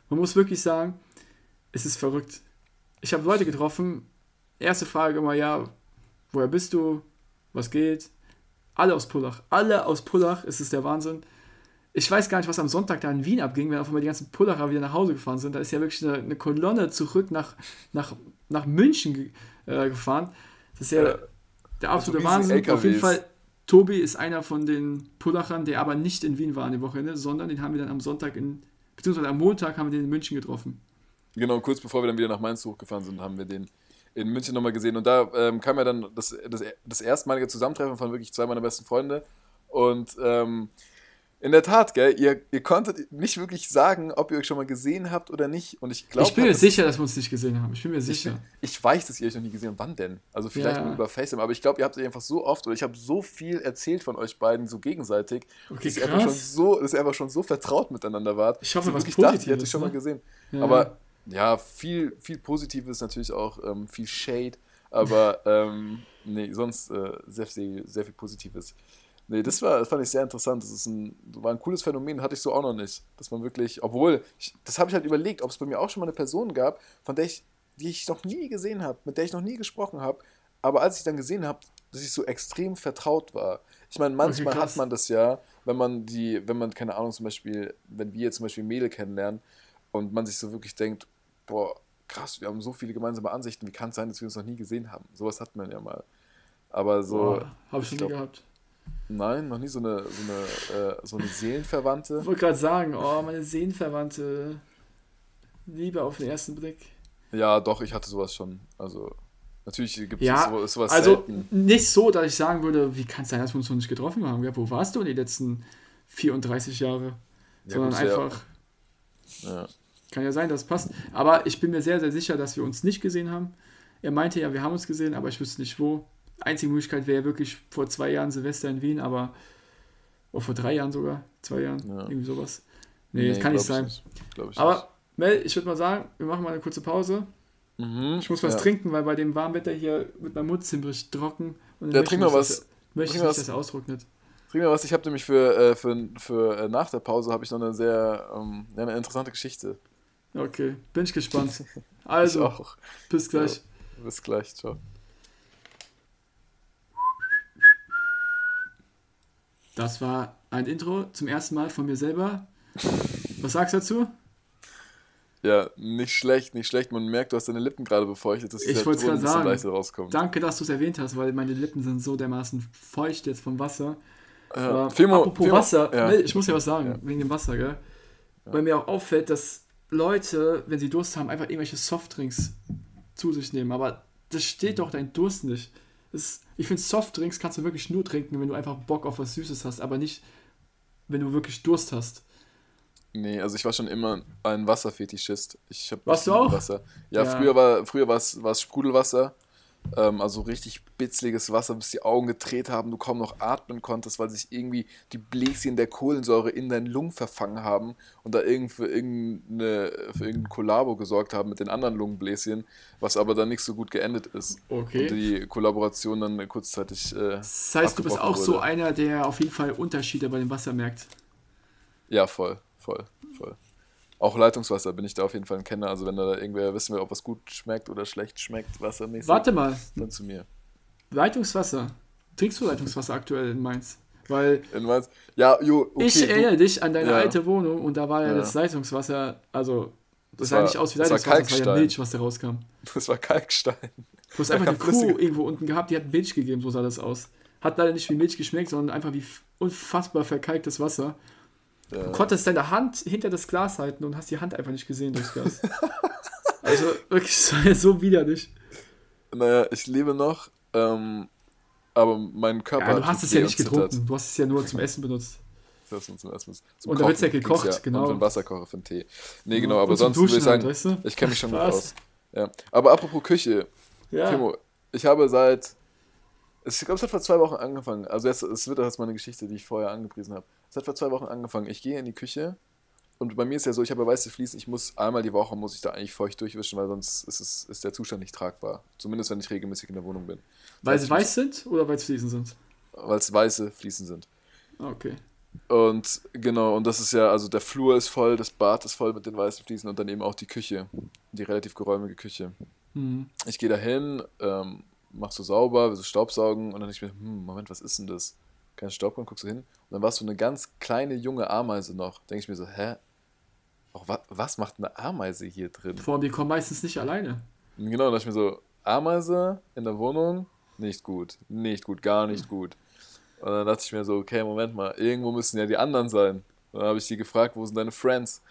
Man muss wirklich sagen, es ist verrückt. Ich habe Leute getroffen. Erste Frage immer, ja, woher bist du? Was geht? Alle aus Pullach. Alle aus Pullach. Es ist der Wahnsinn. Ich weiß gar nicht, was am Sonntag da in Wien abging, wenn auf einmal die ganzen Pullacher wieder nach Hause gefahren sind. Da ist ja wirklich eine, eine Kolonne zurück nach, nach, nach München äh, gefahren. Das ist ja der absolute also Wahnsinn. Auf jeden Fall, Tobi ist einer von den Pullachern, der aber nicht in Wien war an dem Wochenende, sondern den haben wir dann am Sonntag in, beziehungsweise am Montag haben wir den in München getroffen. Genau, kurz bevor wir dann wieder nach Mainz hochgefahren sind, haben wir den in München nochmal gesehen. Und da ähm, kam ja dann das, das, das erstmalige Zusammentreffen von wirklich zwei meiner besten Freunde. Und ähm, in der Tat, gell, ihr, ihr konntet nicht wirklich sagen, ob ihr euch schon mal gesehen habt oder nicht. Und ich glaube. Ich bin mir sicher, dass wir uns nicht gesehen haben. Ich bin mir sicher. Ich, ich weiß, dass ihr euch noch nie gesehen habt. Wann denn? Also vielleicht ja. über FaceTime. Aber ich glaube, ihr habt euch einfach so oft oder ich habe so viel erzählt von euch beiden so gegenseitig, okay, dass, ihr einfach schon so, dass ihr einfach schon so vertraut miteinander wart. Ich hoffe, was ich dachte, ihr hättet euch schon mal ne? gesehen. Ja. Aber ja, viel, viel Positives natürlich auch, ähm, viel Shade. Aber <laughs> ähm, nee, sonst äh, sehr, sehr, sehr viel Positives. Nee, das, war, das fand ich sehr interessant. Das ist ein, war ein cooles Phänomen, hatte ich so auch noch nicht. Dass man wirklich, obwohl, ich, das habe ich halt überlegt, ob es bei mir auch schon mal eine Person gab, von der ich, die ich noch nie gesehen habe, mit der ich noch nie gesprochen habe, aber als ich dann gesehen habe, dass ich so extrem vertraut war. Ich meine, manchmal okay, hat man das ja, wenn man die, wenn man, keine Ahnung, zum Beispiel, wenn wir jetzt zum Beispiel Mädel kennenlernen und man sich so wirklich denkt, boah, krass, wir haben so viele gemeinsame Ansichten, wie kann es sein, dass wir uns noch nie gesehen haben? Sowas hat man ja mal. Aber so. Habe ich schon nie gehabt. Nein, noch nie so eine, so eine, äh, so eine Seelenverwandte. Ich wollte gerade sagen, oh, meine Seelenverwandte. Liebe auf den ersten Blick. Ja, doch, ich hatte sowas schon. Also, natürlich gibt es ja, sowas, sowas also selten. Nicht so, dass ich sagen würde, wie kann es sein, dass wir uns noch nicht getroffen haben? Ja, wo warst du in den letzten 34 Jahre? Ja, Sondern gut, einfach. Ja. Kann ja sein, dass es passt. Aber ich bin mir sehr, sehr sicher, dass wir uns nicht gesehen haben. Er meinte ja, wir haben uns gesehen, aber ich wüsste nicht wo. Einzige Möglichkeit wäre wirklich vor zwei Jahren Silvester in Wien, aber oh, vor drei Jahren sogar, zwei Jahren, ja. irgendwie sowas. Nee, nee kann nicht sein. Nicht. aber nicht. Mel, ich würde mal sagen, wir machen mal eine kurze Pause. Mhm, ich muss was ja. trinken, weil bei dem warmen Wetter hier wird mein Mund ziemlich trocken. Und ja, trink mal was. Das, möchte ich nicht, dass er austrocknet. Trink mal was. Ich habe nämlich für, äh, für, für äh, nach der Pause habe ich noch eine sehr ähm, eine interessante Geschichte. Okay, bin ich gespannt. <laughs> Also, ich auch. bis gleich. Ja, bis gleich, ciao. Das war ein Intro zum ersten Mal von mir selber. Was sagst du dazu? Ja, nicht schlecht, nicht schlecht. Man merkt, du hast deine Lippen gerade befeuchtet. Das ich wollte es gerade sagen. Rauskommt. Danke, dass du es erwähnt hast, weil meine Lippen sind so dermaßen feucht jetzt vom Wasser. Ja. Aber Fimo, apropos Fimo, Wasser, ja. ich muss ja was sagen, ja. wegen dem Wasser, gell? Ja. Weil mir auch auffällt, dass Leute, wenn sie Durst haben, einfach irgendwelche Softdrinks zu sich nehmen. Aber das steht doch dein Durst nicht. ist, ich finde, Softdrinks kannst du wirklich nur trinken, wenn du einfach Bock auf was Süßes hast, aber nicht, wenn du wirklich Durst hast. Nee, also ich war schon immer ein Wasserfetischist. Ich hab Warst du auch? Wasser. Ja, ja, früher war früher war es Sprudelwasser. Ähm, also richtig bitzliges Wasser, bis die Augen gedreht haben, du kaum noch atmen konntest, weil sich irgendwie die Bläschen der Kohlensäure in deinen Lungen verfangen haben und da irgend für, irgendeine, für irgendein Kollabo gesorgt haben mit den anderen Lungenbläschen, was aber dann nicht so gut geendet ist. Okay. Und die Kollaboration dann kurzzeitig. Äh, das heißt, du bist auch wurde. so einer, der auf jeden Fall Unterschiede bei dem Wasser merkt. Ja, voll, voll, voll. Auch Leitungswasser bin ich da auf jeden Fall ein Kenner. Also wenn da irgendwer wissen will, ob was gut schmeckt oder schlecht schmeckt, wassermäßig. Warte mal. Dann zu mir. Leitungswasser. Trinkst du Leitungswasser aktuell in Mainz? Weil in Mainz? Ja, jo, okay, Ich erinnere du, dich an deine ja. alte Wohnung und da war ja, ja. das Leitungswasser, also das, das sah nicht aus wie Leitungswasser, das war ja Milch, was da rauskam. Das war Kalkstein. Du hast einfach eine Kuh irgendwo unten gehabt, die hat Milch gegeben, so sah das aus. Hat leider nicht wie Milch geschmeckt, sondern einfach wie unfassbar verkalktes Wasser. Ja. Du konntest deine Hand hinter das Glas halten und hast die Hand einfach nicht gesehen durchs Glas. <laughs> also wirklich, so widerlich. Naja, ich lebe noch, ähm, aber mein Körper. Ja, du hast es ja nicht getrunken, du hast es ja nur zum Essen benutzt. Das zum Essen. Zum und da wird es ja gekocht, ja, genau. Und einen Wasserkocher für den Tee. Nee, genau, aber sonst würde ich sagen, halt, weißt du? ich kenne mich schon gut aus. Ja. Aber apropos Küche, ja. Timo, ich habe seit, ich glaube, es hat vor zwei Wochen angefangen. Also, jetzt, es wird jetzt mal eine Geschichte, die ich vorher angepriesen habe. Es hat vor zwei Wochen angefangen. Ich gehe in die Küche und bei mir ist ja so, ich habe weiße Fliesen, ich muss einmal die Woche muss ich da eigentlich feucht durchwischen, weil sonst ist, es, ist der Zustand nicht tragbar. Zumindest wenn ich regelmäßig in der Wohnung bin. Weil sie weiß sind oder weil es Fliesen sind? Weil es weiße Fliesen sind. Okay. Und genau, und das ist ja, also der Flur ist voll, das Bad ist voll mit den weißen Fliesen und dann eben auch die Küche, die relativ geräumige Küche. Mhm. Ich gehe da hin, ähm, mach so sauber, will so Staubsaugen und dann denke ich mir, hm, Moment, was ist denn das? Kein Staub kommt, guckst du hin und dann war es so eine ganz kleine junge Ameise noch. Denke ich mir so, hä? Auch wa was macht eine Ameise hier drin? Vor allem, die kommen meistens nicht alleine. Genau, dann dachte ich mir so, Ameise in der Wohnung, nicht gut. Nicht gut, gar nicht <laughs> gut. Und dann dachte ich mir so, okay, Moment mal, irgendwo müssen ja die anderen sein. Und dann habe ich die gefragt, wo sind deine Friends?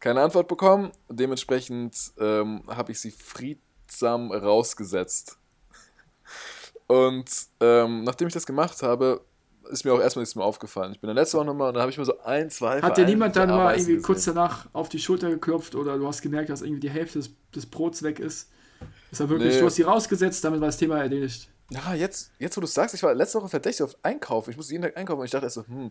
Keine Antwort bekommen. Dementsprechend ähm, habe ich sie friedsam rausgesetzt. <laughs> Und ähm, nachdem ich das gemacht habe, ist mir auch erstmal nichts mehr aufgefallen. Ich bin dann letzte Woche nochmal und dann habe ich mir so ein, zwei. Hat dir niemand dann mal irgendwie gesehen. kurz danach auf die Schulter geklopft oder du hast gemerkt, dass irgendwie die Hälfte des, des Brots weg ist? Ist er wirklich, nee. du hast sie rausgesetzt, damit war das Thema erledigt. Ja, jetzt, jetzt wo du sagst, ich war letzte Woche verdächtig auf Einkaufen. Ich musste jeden Tag einkaufen und ich dachte erst so, hm,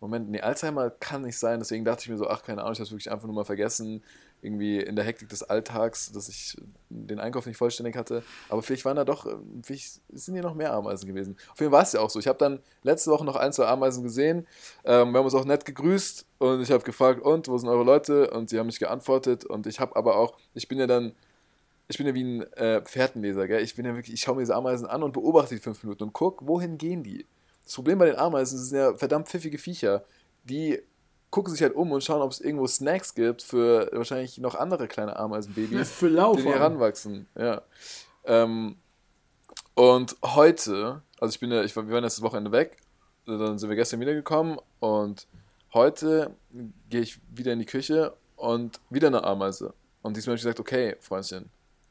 Moment, nee, Alzheimer kann nicht sein. Deswegen dachte ich mir so, ach, keine Ahnung, ich habe es wirklich einfach nur mal vergessen. Irgendwie in der Hektik des Alltags, dass ich den Einkauf nicht vollständig hatte. Aber vielleicht waren da doch, vielleicht sind hier noch mehr Ameisen gewesen. Auf jeden Fall war es ja auch so. Ich habe dann letzte Woche noch ein, zwei Ameisen gesehen. Ähm, wir haben uns auch nett gegrüßt und ich habe gefragt, und, wo sind eure Leute? Und sie haben mich geantwortet. Und ich habe aber auch, ich bin ja dann ich bin ja wie ein äh, Pferdenleser, gell? Ich bin ja wirklich, ich schaue mir diese Ameisen an und beobachte die fünf Minuten und gucke, wohin gehen die. Das Problem bei den Ameisen sind ja verdammt pfiffige Viecher. Die gucken sich halt um und schauen, ob es irgendwo Snacks gibt für wahrscheinlich noch andere kleine Ameisenbabys, <laughs> für Lauf, die heranwachsen. Ja. Ähm, und heute, also ich bin ja, ich wir waren jetzt das Wochenende weg, dann sind wir gestern wiedergekommen und heute gehe ich wieder in die Küche und wieder eine Ameise. Und diesmal habe ich gesagt, okay, Freundchen,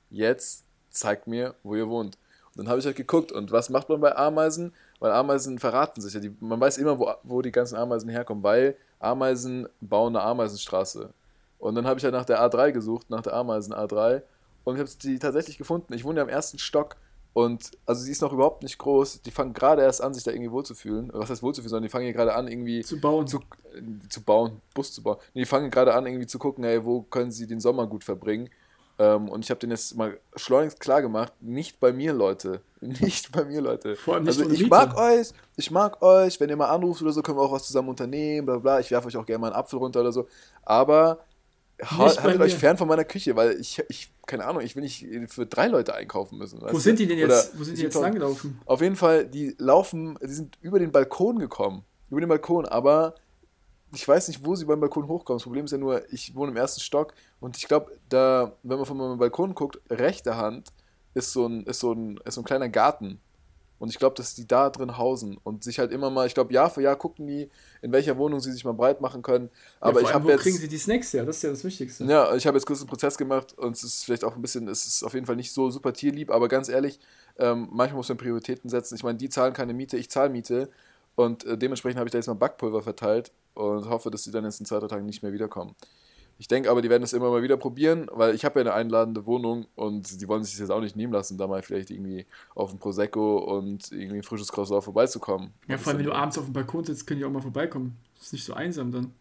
jetzt zeigt mir, wo ihr wohnt. Und dann habe ich halt geguckt und was macht man bei Ameisen? Weil Ameisen verraten sich ja. Die, man weiß immer, wo, wo die ganzen Ameisen herkommen, weil Ameisen bauen eine Ameisenstraße. Und dann habe ich halt nach der A3 gesucht, nach der Ameisen A3 und ich habe die tatsächlich gefunden. Ich wohne ja im ersten Stock und also sie ist noch überhaupt nicht groß. Die fangen gerade erst an, sich da irgendwie wohlzufühlen. Was heißt wohlzufühlen, sondern die fangen hier gerade an, irgendwie zu bauen. Zu, äh, zu bauen, Bus zu bauen. Nee, die fangen gerade an, irgendwie zu gucken, ey, wo können sie den Sommer gut verbringen. Ähm, und ich habe den jetzt mal schleunigst klar gemacht, nicht bei mir, Leute. <laughs> Nicht bei mir, Leute. Vor allem nicht also ich mag euch, ich mag euch, wenn ihr mal anruft oder so, können wir auch was zusammen unternehmen, bla bla. Ich werfe euch auch gerne mal einen Apfel runter oder so. Aber haltet euch fern von meiner Küche, weil ich, ich, keine Ahnung, ich will nicht für drei Leute einkaufen müssen. Wo sind die denn jetzt, oder wo sind die jetzt langgelaufen? Auf jeden Fall, die laufen, die sind über den Balkon gekommen. Über den Balkon, aber ich weiß nicht, wo sie beim Balkon hochkommen. Das Problem ist ja nur, ich wohne im ersten Stock und ich glaube, da, wenn man von meinem Balkon guckt, rechte Hand ist so ein, ist so ein, ist so ein kleiner Garten. Und ich glaube, dass die da drin hausen und sich halt immer mal, ich glaube, Jahr für Jahr gucken die, in welcher Wohnung sie sich mal breit machen können. Aber ja, ich habe jetzt. kriegen sie die Snacks ja? Das ist ja das Wichtigste. Ja, ich habe jetzt kurz einen Prozess gemacht und es ist vielleicht auch ein bisschen, es ist auf jeden Fall nicht so super tierlieb, aber ganz ehrlich, ähm, manchmal muss man Prioritäten setzen. Ich meine, die zahlen keine Miete, ich zahle Miete und äh, dementsprechend habe ich da jetzt mal Backpulver verteilt und hoffe, dass sie dann jetzt in zwei, drei Tagen nicht mehr wiederkommen. Ich denke aber, die werden es immer mal wieder probieren, weil ich habe ja eine einladende Wohnung und die wollen sich das jetzt auch nicht nehmen lassen, da mal vielleicht irgendwie auf ein Prosecco und irgendwie ein frisches Croissant vorbeizukommen. Ja, vor allem, wenn du abends auf dem Balkon sitzt, können die auch mal vorbeikommen. Das ist nicht so einsam dann.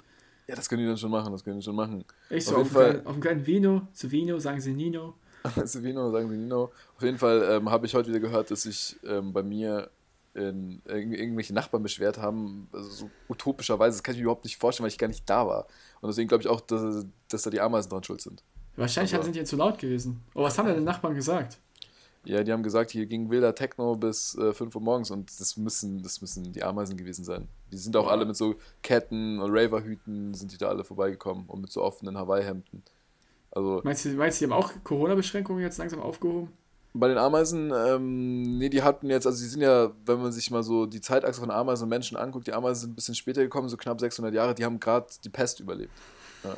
Ja, das können die dann schon machen, das können die schon machen. Echt so, auf, auf, einen, auf einem kleinen Vino, zu Vino sagen sie Nino. <laughs> zu Vino sagen sie Nino. Auf jeden Fall ähm, habe ich heute wieder gehört, dass sich ähm, bei mir in, in, irgendwelche Nachbarn beschwert haben, also so utopischerweise, das kann ich mir überhaupt nicht vorstellen, weil ich gar nicht da war. Und deswegen glaube ich auch, dass, dass da die Ameisen dran schuld sind. Wahrscheinlich also, sind die zu laut gewesen. Aber was haben denn die Nachbarn gesagt? Ja, die haben gesagt, hier ging wilder Techno bis äh, 5 Uhr morgens und das müssen, das müssen die Ameisen gewesen sein. Die sind auch ja. alle mit so Ketten und Raverhüten, sind die da alle vorbeigekommen und mit so offenen Hawaii-Hemden. Also, meinst, du, meinst du, die haben auch Corona-Beschränkungen jetzt langsam aufgehoben? Bei den Ameisen, ähm, nee, die hatten jetzt, also die sind ja, wenn man sich mal so die Zeitachse von Ameisen und Menschen anguckt, die Ameisen sind ein bisschen später gekommen, so knapp 600 Jahre, die haben gerade die Pest überlebt. Ja.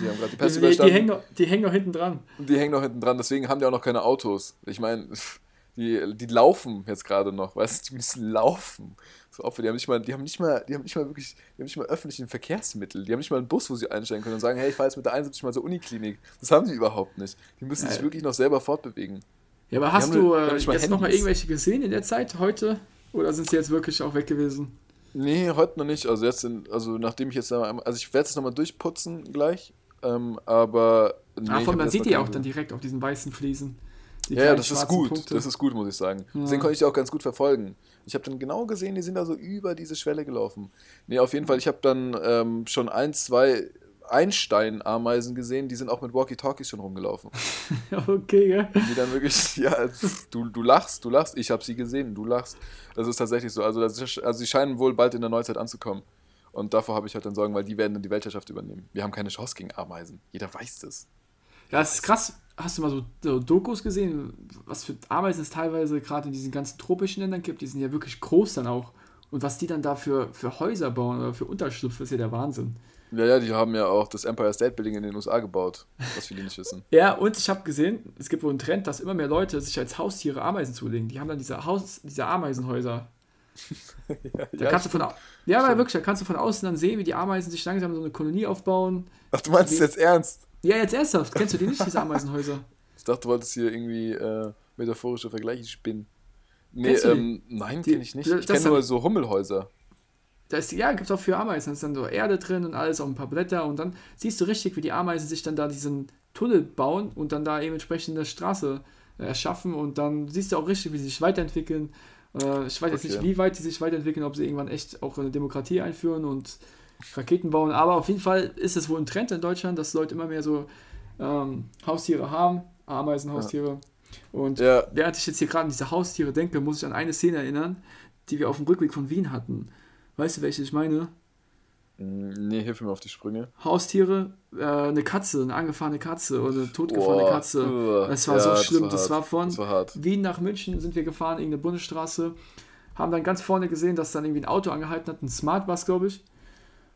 Die haben gerade die Pest die, überstanden. Die hängen, noch, die hängen noch hinten dran. Die hängen noch hinten dran, deswegen haben die auch noch keine Autos. Ich meine, <laughs> die, die laufen jetzt gerade noch, weißt du, die müssen laufen. So Opfer, die haben nicht mal, die haben nicht mal, die haben nicht mal wirklich, die haben nicht mal öffentliche Verkehrsmittel, die haben nicht mal einen Bus, wo sie einsteigen können und sagen, hey, ich fahre jetzt mit der 71 mal zur Uniklinik. Das haben die überhaupt nicht. Die müssen sich wirklich noch selber fortbewegen. Ja, aber hast du äh, jetzt noch mal irgendwelche gesehen in der Zeit heute? Oder sind sie jetzt wirklich auch weg gewesen? Nee, heute noch nicht. Also jetzt, in, also nachdem ich jetzt, also ich werde es nochmal durchputzen gleich, ähm, aber. Nee, ah, von, man sieht die ja auch dann direkt auf diesen weißen Fliesen. Ja, ja, das ist gut. Punkte. Das ist gut, muss ich sagen. Ja. Deswegen konnte ich die auch ganz gut verfolgen. Ich habe dann genau gesehen, die sind da so über diese Schwelle gelaufen. Nee, auf jeden Fall, ich habe dann ähm, schon ein, zwei Einstein-Ameisen gesehen, die sind auch mit Walkie-Talkies schon rumgelaufen. <laughs> okay, ja. Die dann wirklich, <laughs> ja, du, du lachst, du lachst, ich habe sie gesehen, du lachst. Das ist tatsächlich so. Also, das, also sie scheinen wohl bald in der Neuzeit anzukommen. Und davor habe ich halt dann Sorgen, weil die werden dann die Weltherrschaft übernehmen. Wir haben keine Chance gegen Ameisen. Jeder weiß das. Ja, es ist krass. Hast du mal so, so Dokus gesehen, was für Ameisen es teilweise gerade in diesen ganzen tropischen Ländern gibt? Die sind ja wirklich groß dann auch. Und was die dann da für, für Häuser bauen oder für Unterschlupf, ist ja der Wahnsinn. Ja, ja, die haben ja auch das Empire State Building in den USA gebaut, was viele nicht wissen. ja, und ich habe gesehen, es gibt wohl einen Trend, dass immer mehr Leute sich als Haustiere Ameisen zulegen. Die haben dann diese, Haus, diese Ameisenhäuser. ja, <laughs> da ja, kannst du von, ja, aber wirklich, da kannst du von außen dann sehen, wie die Ameisen sich langsam so eine Kolonie aufbauen. Ach, du meinst es jetzt ernst? Ja, jetzt ernsthaft. Kennst du die nicht, diese Ameisenhäuser? ich dachte, du wolltest hier irgendwie äh, metaphorische Vergleiche spinnen. Nee, ähm, nein, kenne ich nicht. Ich kenne nur so Hummelhäuser da ist, ja, gibt es auch für Ameisen, da ist dann so Erde drin und alles, auch ein paar Blätter und dann siehst du richtig, wie die Ameisen sich dann da diesen Tunnel bauen und dann da eben entsprechend eine Straße äh, erschaffen und dann siehst du auch richtig, wie sie sich weiterentwickeln. Äh, ich weiß okay. jetzt nicht, wie weit die sich weiterentwickeln, ob sie irgendwann echt auch eine Demokratie einführen und Raketen bauen, aber auf jeden Fall ist es wohl ein Trend in Deutschland, dass Leute immer mehr so ähm, Haustiere haben, Ameisenhaustiere. Ja. Und ja. während ich jetzt hier gerade an diese Haustiere denke, muss ich an eine Szene erinnern, die wir auf dem Rückweg von Wien hatten. Weißt du, welche ich meine? Nee, hilf mir auf die Sprünge. Haustiere, äh, eine Katze, eine angefahrene Katze oder eine totgefahrene Boah, Katze. Uh, das war ja, so schlimm. Das war, das war von das war Wien nach München sind wir gefahren, irgendeine Bundesstraße. Haben dann ganz vorne gesehen, dass dann irgendwie ein Auto angehalten hat, ein Smart Bus, glaube ich.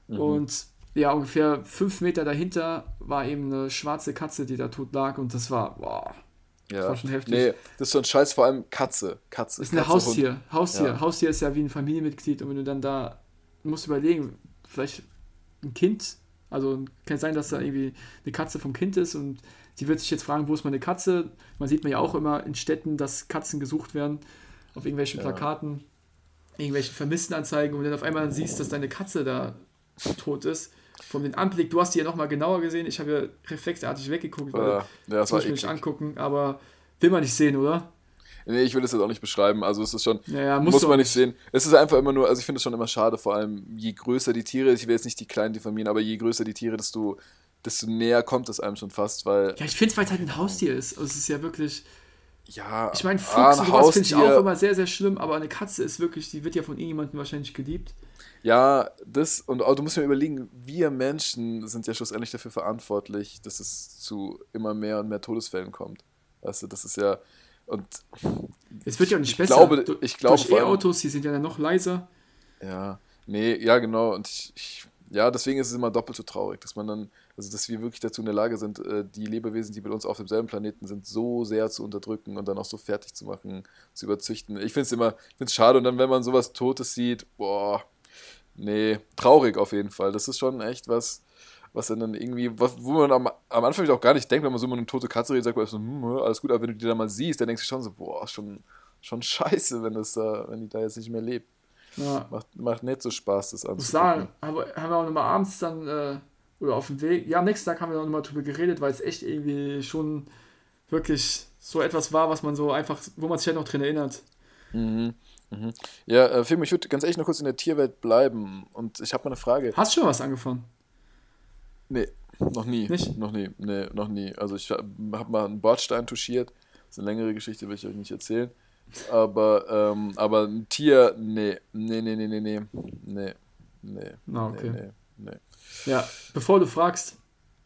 Mhm. Und ja, ungefähr fünf Meter dahinter war eben eine schwarze Katze, die da tot lag. Und das war, boah, ja. Das war schon heftig. Nee, das ist schon scheiß, vor allem Katze. Katze. Das ist ein Haustier. Hund. Haustier. Ja. Haustier ist ja wie ein Familienmitglied und wenn du dann da, du musst überlegen, vielleicht ein Kind, also kann sein, dass da irgendwie eine Katze vom Kind ist und sie wird sich jetzt fragen, wo ist meine Katze? Man sieht man ja auch immer in Städten, dass Katzen gesucht werden auf irgendwelchen ja. Plakaten, irgendwelchen Vermisstenanzeigen und dann auf einmal siehst, dass deine Katze da tot ist von dem Anblick, du hast die ja nochmal genauer gesehen, ich habe ja reflexartig weggeguckt, weil ja, das muss ich mir nicht angucken, aber will man nicht sehen, oder? Nee, ich will das jetzt auch nicht beschreiben. Also es ist schon, ja, ja, muss man nicht sehen. Es ist einfach immer nur, also ich finde es schon immer schade, vor allem je größer die Tiere, ich will jetzt nicht die kleinen diffamieren, aber je größer die Tiere, desto, desto näher kommt es einem schon fast, weil... Ja, ich finde es, weil es halt ein Haustier ist. Also es ist ja wirklich... Ja, ich meine, Fuchs ah, und sowas finde ich auch immer sehr, sehr schlimm, aber eine Katze ist wirklich, die wird ja von irgendjemandem wahrscheinlich geliebt. Ja, das, und auch, du musst mir überlegen, wir Menschen sind ja schlussendlich dafür verantwortlich, dass es zu immer mehr und mehr Todesfällen kommt. Weißt du, das ist ja, Und es wird ja auch nicht ich besser. Glaube, ich glaube, Durch E-Autos, die sind ja dann noch leiser. Ja, nee, ja, genau. Und ich, ich, ja, deswegen ist es immer doppelt so traurig, dass man dann, also dass wir wirklich dazu in der Lage sind, äh, die Lebewesen, die mit uns auf demselben Planeten sind, so sehr zu unterdrücken und dann auch so fertig zu machen, zu überzüchten. Ich finde es immer, ich finde es schade und dann, wenn man sowas Totes sieht, boah, nee, traurig auf jeden Fall. Das ist schon echt was, was dann irgendwie, was, wo man am, am Anfang auch gar nicht denkt, wenn man so immer eine tote Katze redet, sagt man so, hm, alles gut, aber wenn du die dann mal siehst, dann denkst du schon so, boah, schon, schon scheiße, wenn, das, wenn die da jetzt nicht mehr lebt. Ja. Macht, macht nicht so Spaß, das anzugucken. sagen, haben wir, haben wir auch nochmal abends dann, äh, oder auf dem Weg, ja, am nächsten Tag haben wir nochmal drüber geredet, weil es echt irgendwie schon wirklich so etwas war, was man so einfach, wo man sich halt noch drin erinnert. Mhm. Mhm. Ja, äh, Film, ich würde ganz ehrlich noch kurz in der Tierwelt bleiben und ich habe mal eine Frage. Hast du schon was angefangen? Nee, noch nie. Nicht? Noch nie, nee, noch nie. Also ich habe mal einen Bordstein touchiert. Das ist eine längere Geschichte, will ich euch nicht erzählen. Aber, ähm, aber ein Tier, nee, nee, nee, nee, nee, nee, nee, nee. Okay. Nee, nee, nee. Ja, bevor du fragst,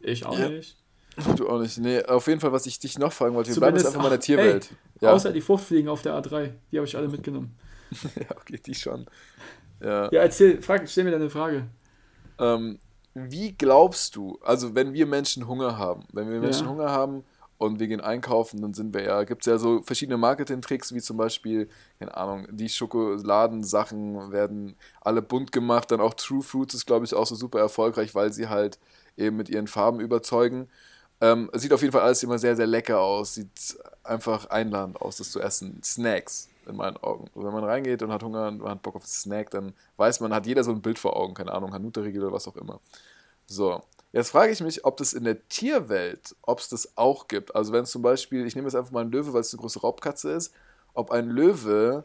ich auch ja. nicht. <laughs> Du auch nicht. Nee, auf jeden Fall, was ich dich noch fragen wollte, wir bleiben jetzt einfach mal in der Tierwelt. Ey, ja. Außer die Fruchtfliegen auf der A3, die habe ich alle mitgenommen. <laughs> ja, okay, die schon. Ja, ja erzähl, frag, stell mir deine Frage. Ähm, wie glaubst du, also wenn wir Menschen Hunger haben, wenn wir Menschen ja. Hunger haben und wir gehen einkaufen, dann sind wir ja, gibt es ja so verschiedene Marketing-Tricks, wie zum Beispiel, keine Ahnung, die Schokoladensachen werden alle bunt gemacht, dann auch True Fruits ist, glaube ich, auch so super erfolgreich, weil sie halt eben mit ihren Farben überzeugen. Ähm, sieht auf jeden Fall alles immer sehr, sehr lecker aus, sieht einfach einladend aus, das zu essen. Snacks in meinen Augen. Und wenn man reingeht und hat Hunger und hat Bock auf Snack, dann weiß man, hat jeder so ein Bild vor Augen, keine Ahnung, Hanuta-Riegel oder was auch immer. So, Jetzt frage ich mich, ob das in der Tierwelt, ob es das auch gibt. Also wenn es zum Beispiel, ich nehme jetzt einfach mal einen Löwe, weil es eine große Raubkatze ist, ob ein Löwe,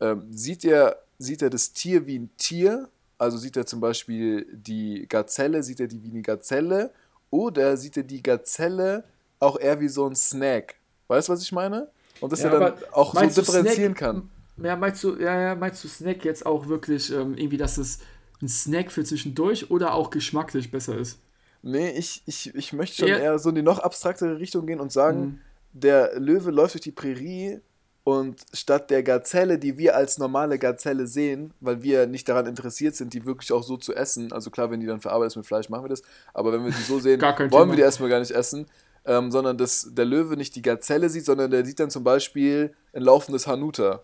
ähm, sieht, er, sieht er das Tier wie ein Tier, also sieht er zum Beispiel die Gazelle, sieht er die wie eine Gazelle, oder sieht er die Gazelle auch eher wie so ein Snack? Weißt du, was ich meine? Und dass ja, er dann auch so differenzieren Snack, kann. Ja, meinst du, ja, ja, meinst du Snack jetzt auch wirklich ähm, irgendwie, dass es ein Snack für zwischendurch oder auch geschmacklich besser ist? Nee, ich, ich, ich möchte schon eher, eher so in die noch abstraktere Richtung gehen und sagen, mhm. der Löwe läuft durch die Prärie und statt der Gazelle, die wir als normale Gazelle sehen, weil wir nicht daran interessiert sind, die wirklich auch so zu essen, also klar, wenn die dann verarbeitet ist mit Fleisch, machen wir das, aber wenn wir die so <laughs> sehen, wollen Thema. wir die erstmal gar nicht essen, ähm, sondern dass der Löwe nicht die Gazelle sieht, sondern der sieht dann zum Beispiel ein laufendes Hanuta.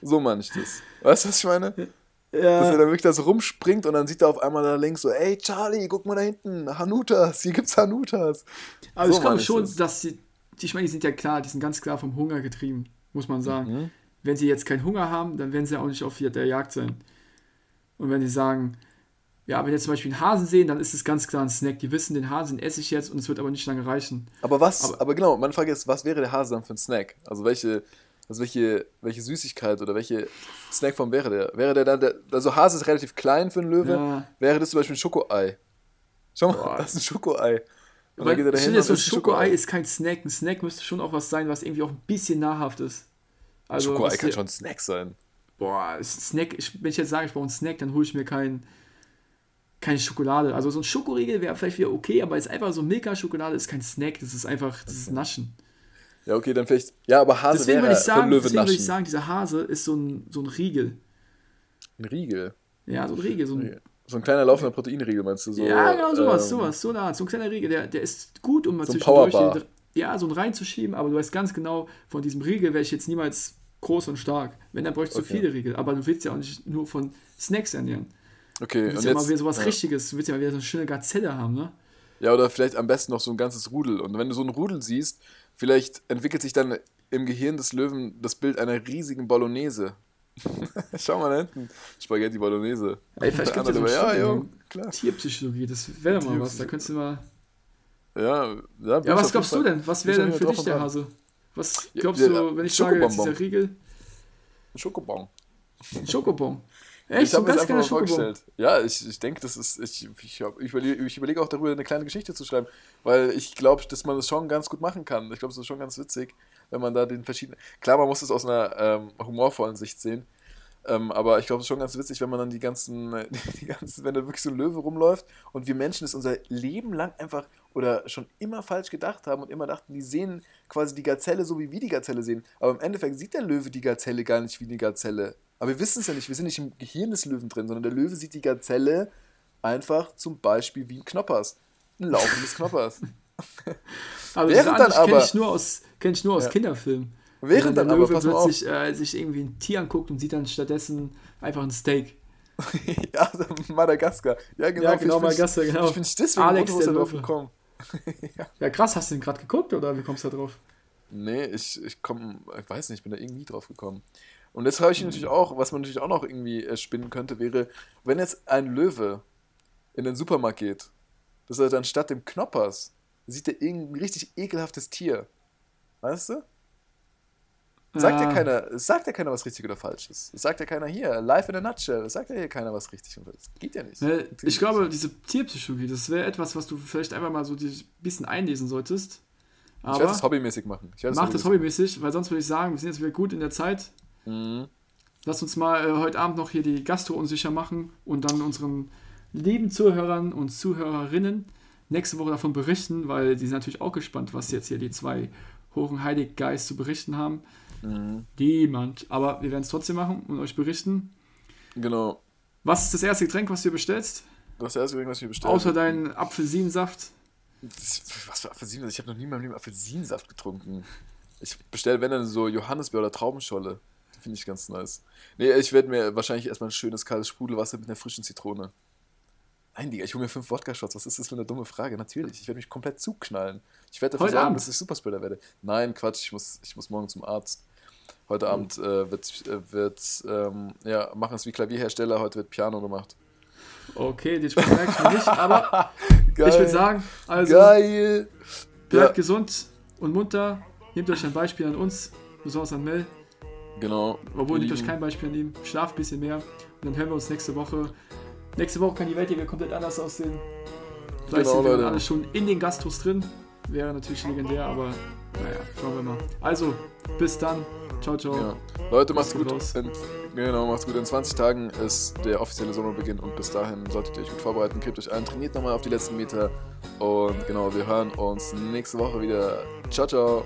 So meine ich das. Weißt du, was ich meine? Ja. Dass er dann wirklich da so rumspringt und dann sieht er auf einmal da links so, ey Charlie, guck mal da hinten, Hanutas, hier gibt's Hanutas. Aber so ich glaube schon, das. dass sie, ich meine, die sind ja klar, die sind ganz klar vom Hunger getrieben, muss man sagen. Mhm. Wenn sie jetzt keinen Hunger haben, dann werden sie auch nicht auf der Jagd sein. Und wenn sie sagen, ja, wenn jetzt zum Beispiel einen Hasen sehen, dann ist es ganz klar ein Snack. Die wissen, den Hasen esse ich jetzt und es wird aber nicht lange reichen. Aber was, aber, aber genau, meine Frage ist, was wäre der Hase dann für ein Snack? Also welche, also welche, welche Süßigkeit oder welche Snackform wäre der? Wäre der dann, der, also Hase ist relativ klein für einen Löwe, ja. wäre das zum Beispiel ein Schokoei. Schau mal, Boah. <laughs> das ist ein Schokoei. Und dann geht er dahin, so ein Schokoei ist kein Snack. Ein Snack müsste schon auch was sein, was irgendwie auch ein bisschen nahrhaft ist. Also, Schokoei kann schon ein Snack sein. Boah, Snack, wenn ich jetzt sage, ich brauche einen Snack, dann hole ich mir keinen keine Schokolade. Also so ein Schokoriegel wäre vielleicht wieder okay, aber es ist einfach so Milka-Schokolade, ist kein Snack, das ist einfach, das ist Naschen. Ja, okay, dann vielleicht. Ja, aber Hase deswegen wäre würde ich sagen, Deswegen würde ich sagen, dieser Hase ist so ein, so ein Riegel. Ein Riegel? Ja, so ein Riegel. So ein, so ein kleiner laufender Proteinriegel, meinst du? So, ja, genau, sowas, ähm, sowas. So, eine so ein kleiner Riegel, der, der ist gut, um mal so zwischendurch den, ja, so einen reinzuschieben, aber du weißt ganz genau, von diesem Riegel wäre ich jetzt niemals groß und stark. Wenn, dann bräuchte ich okay. so viele Riegel. Aber du willst ja auch nicht nur von Snacks ernähren. Okay, du willst ja jetzt, mal wieder sowas ja. Richtiges. Du willst ja mal wieder so eine schöne Gazelle haben, ne? Ja, oder vielleicht am besten noch so ein ganzes Rudel. Und wenn du so ein Rudel siehst, Vielleicht entwickelt sich dann im Gehirn des Löwen das Bild einer riesigen Bolognese. <laughs> Schau mal da hinten. Spaghetti Bolognese. Ey, vielleicht gibt es ja, ja, klar. Tierpsychologie, das wäre mal was. Da könntest du mal. Ja, ja, ja was glaubst du denn? Was wäre denn für dich der Hase? Was glaubst ja, du, wenn ich sage, jetzt dieser Riegel? Ein Schokobon. Ein Schokobon. Echt? Ich habe mir das einfach mal vorgestellt. Ja, ich, ich denke, das ist. Ich, ich, ich überlege ich überleg auch darüber, eine kleine Geschichte zu schreiben, weil ich glaube, dass man das schon ganz gut machen kann. Ich glaube, es ist schon ganz witzig, wenn man da den verschiedenen. Klar, man muss es aus einer ähm, humorvollen Sicht sehen. Ähm, aber ich glaube, es ist schon ganz witzig, wenn man dann die ganzen, <laughs> die ganzen, wenn da wirklich so ein Löwe rumläuft und wir Menschen es unser Leben lang einfach oder schon immer falsch gedacht haben und immer dachten, die sehen quasi die Gazelle so, wie wir die Gazelle sehen. Aber im Endeffekt sieht der Löwe die Gazelle gar nicht wie die Gazelle. Aber wir wissen es ja nicht, wir sind nicht im Gehirn des Löwen drin, sondern der Löwe sieht die Gazelle einfach zum Beispiel wie ein Knoppers. Ein laufendes Knoppers. <laughs> aber Während das dann kenne ich nur aus, kenn ich nur aus ja. Kinderfilmen. Während dann, dann aber, pass plötzlich äh, sich irgendwie ein Tier anguckt und sieht dann stattdessen einfach ein Steak. <laughs> ja, Madagaskar. Ja, genau, ja, genau Madagaskar, genau. Ich bin deswegen Alex der drauf gekommen. <laughs> ja. ja. krass, hast du den gerade geguckt oder wie kommst du da drauf? Nee, ich, ich komme, ich weiß nicht, ich bin da irgendwie drauf gekommen. Und jetzt habe ich mhm. natürlich auch, was man natürlich auch noch irgendwie äh, spinnen könnte, wäre, wenn jetzt ein Löwe in den Supermarkt geht, dass er dann statt dem Knoppers sieht er irgendein richtig ekelhaftes Tier. Weißt du? Sagt ja. keiner, sagt ja keiner, was richtig oder falsch ist. Sagt ja keiner hier, live in a nutshell. Sagt ja hier keiner, was richtig und falsch ist. Geht ja nicht. Ja, ich glaube, diese Tierpsychologie, das wäre etwas, was du vielleicht einfach mal so ein bisschen einlesen solltest. Aber ich werde das hobbymäßig machen. Ich mach das hobbymäßig, weil sonst würde ich sagen, wir sind jetzt wieder gut in der Zeit. Mhm. Lass uns mal äh, heute Abend noch hier die Gastro unsicher machen und dann unseren lieben Zuhörern und Zuhörerinnen nächste Woche davon berichten, weil die sind natürlich auch gespannt, was jetzt hier die zwei hohen Heiliggeist zu berichten haben. Mhm. Niemand. Aber wir werden es trotzdem machen und euch berichten. Genau. Was ist das erste Getränk, was du bestellst? Das erste Getränk, was ich bestellt Außer deinen Apfelsinensaft. Was für Apfelsinensaft? Ich habe noch nie in meinem Leben Apfelsinensaft getrunken. Ich bestelle, wenn dann so Johannisbeer oder Traubenscholle. Finde ich ganz nice. Nee, ich werde mir wahrscheinlich erstmal ein schönes kaltes Sprudelwasser mit einer frischen Zitrone. Nein, Digga, ich hole mir fünf Wodka-Shots. Was ist das für eine dumme Frage? Natürlich, ich werde mich komplett zuknallen. Ich werde dafür Heute sorgen, Abend. dass ich Superspreader werde. Nein, Quatsch, ich muss, ich muss morgen zum Arzt. Heute mhm. Abend äh, wird, äh, wird ähm, ja, machen es wie Klavierhersteller, heute wird Piano gemacht. Okay, den Spruch merke ich mir nicht, aber <laughs> Geil. ich würde sagen, also Geil. bleibt ja. gesund und munter, nehmt euch ein Beispiel an uns, besonders an Mel. Genau. Obwohl, nehmt euch kein Beispiel an ihm, schlaft ein bisschen mehr und dann hören wir uns nächste Woche. Nächste Woche kann die Welt hier wieder komplett anders aussehen. Vielleicht genau, sind wir Leute. alle schon in den Gastros drin. Wäre natürlich legendär, aber naja, schauen wir mal. Also, bis dann. Ciao, ciao. Ja. Leute, macht's gut. In, genau, macht's gut. In 20 Tagen ist der offizielle Sommerbeginn und bis dahin solltet ihr euch gut vorbereiten. Gebt euch ein, trainiert nochmal auf die letzten Meter. Und genau, wir hören uns nächste Woche wieder. Ciao, ciao.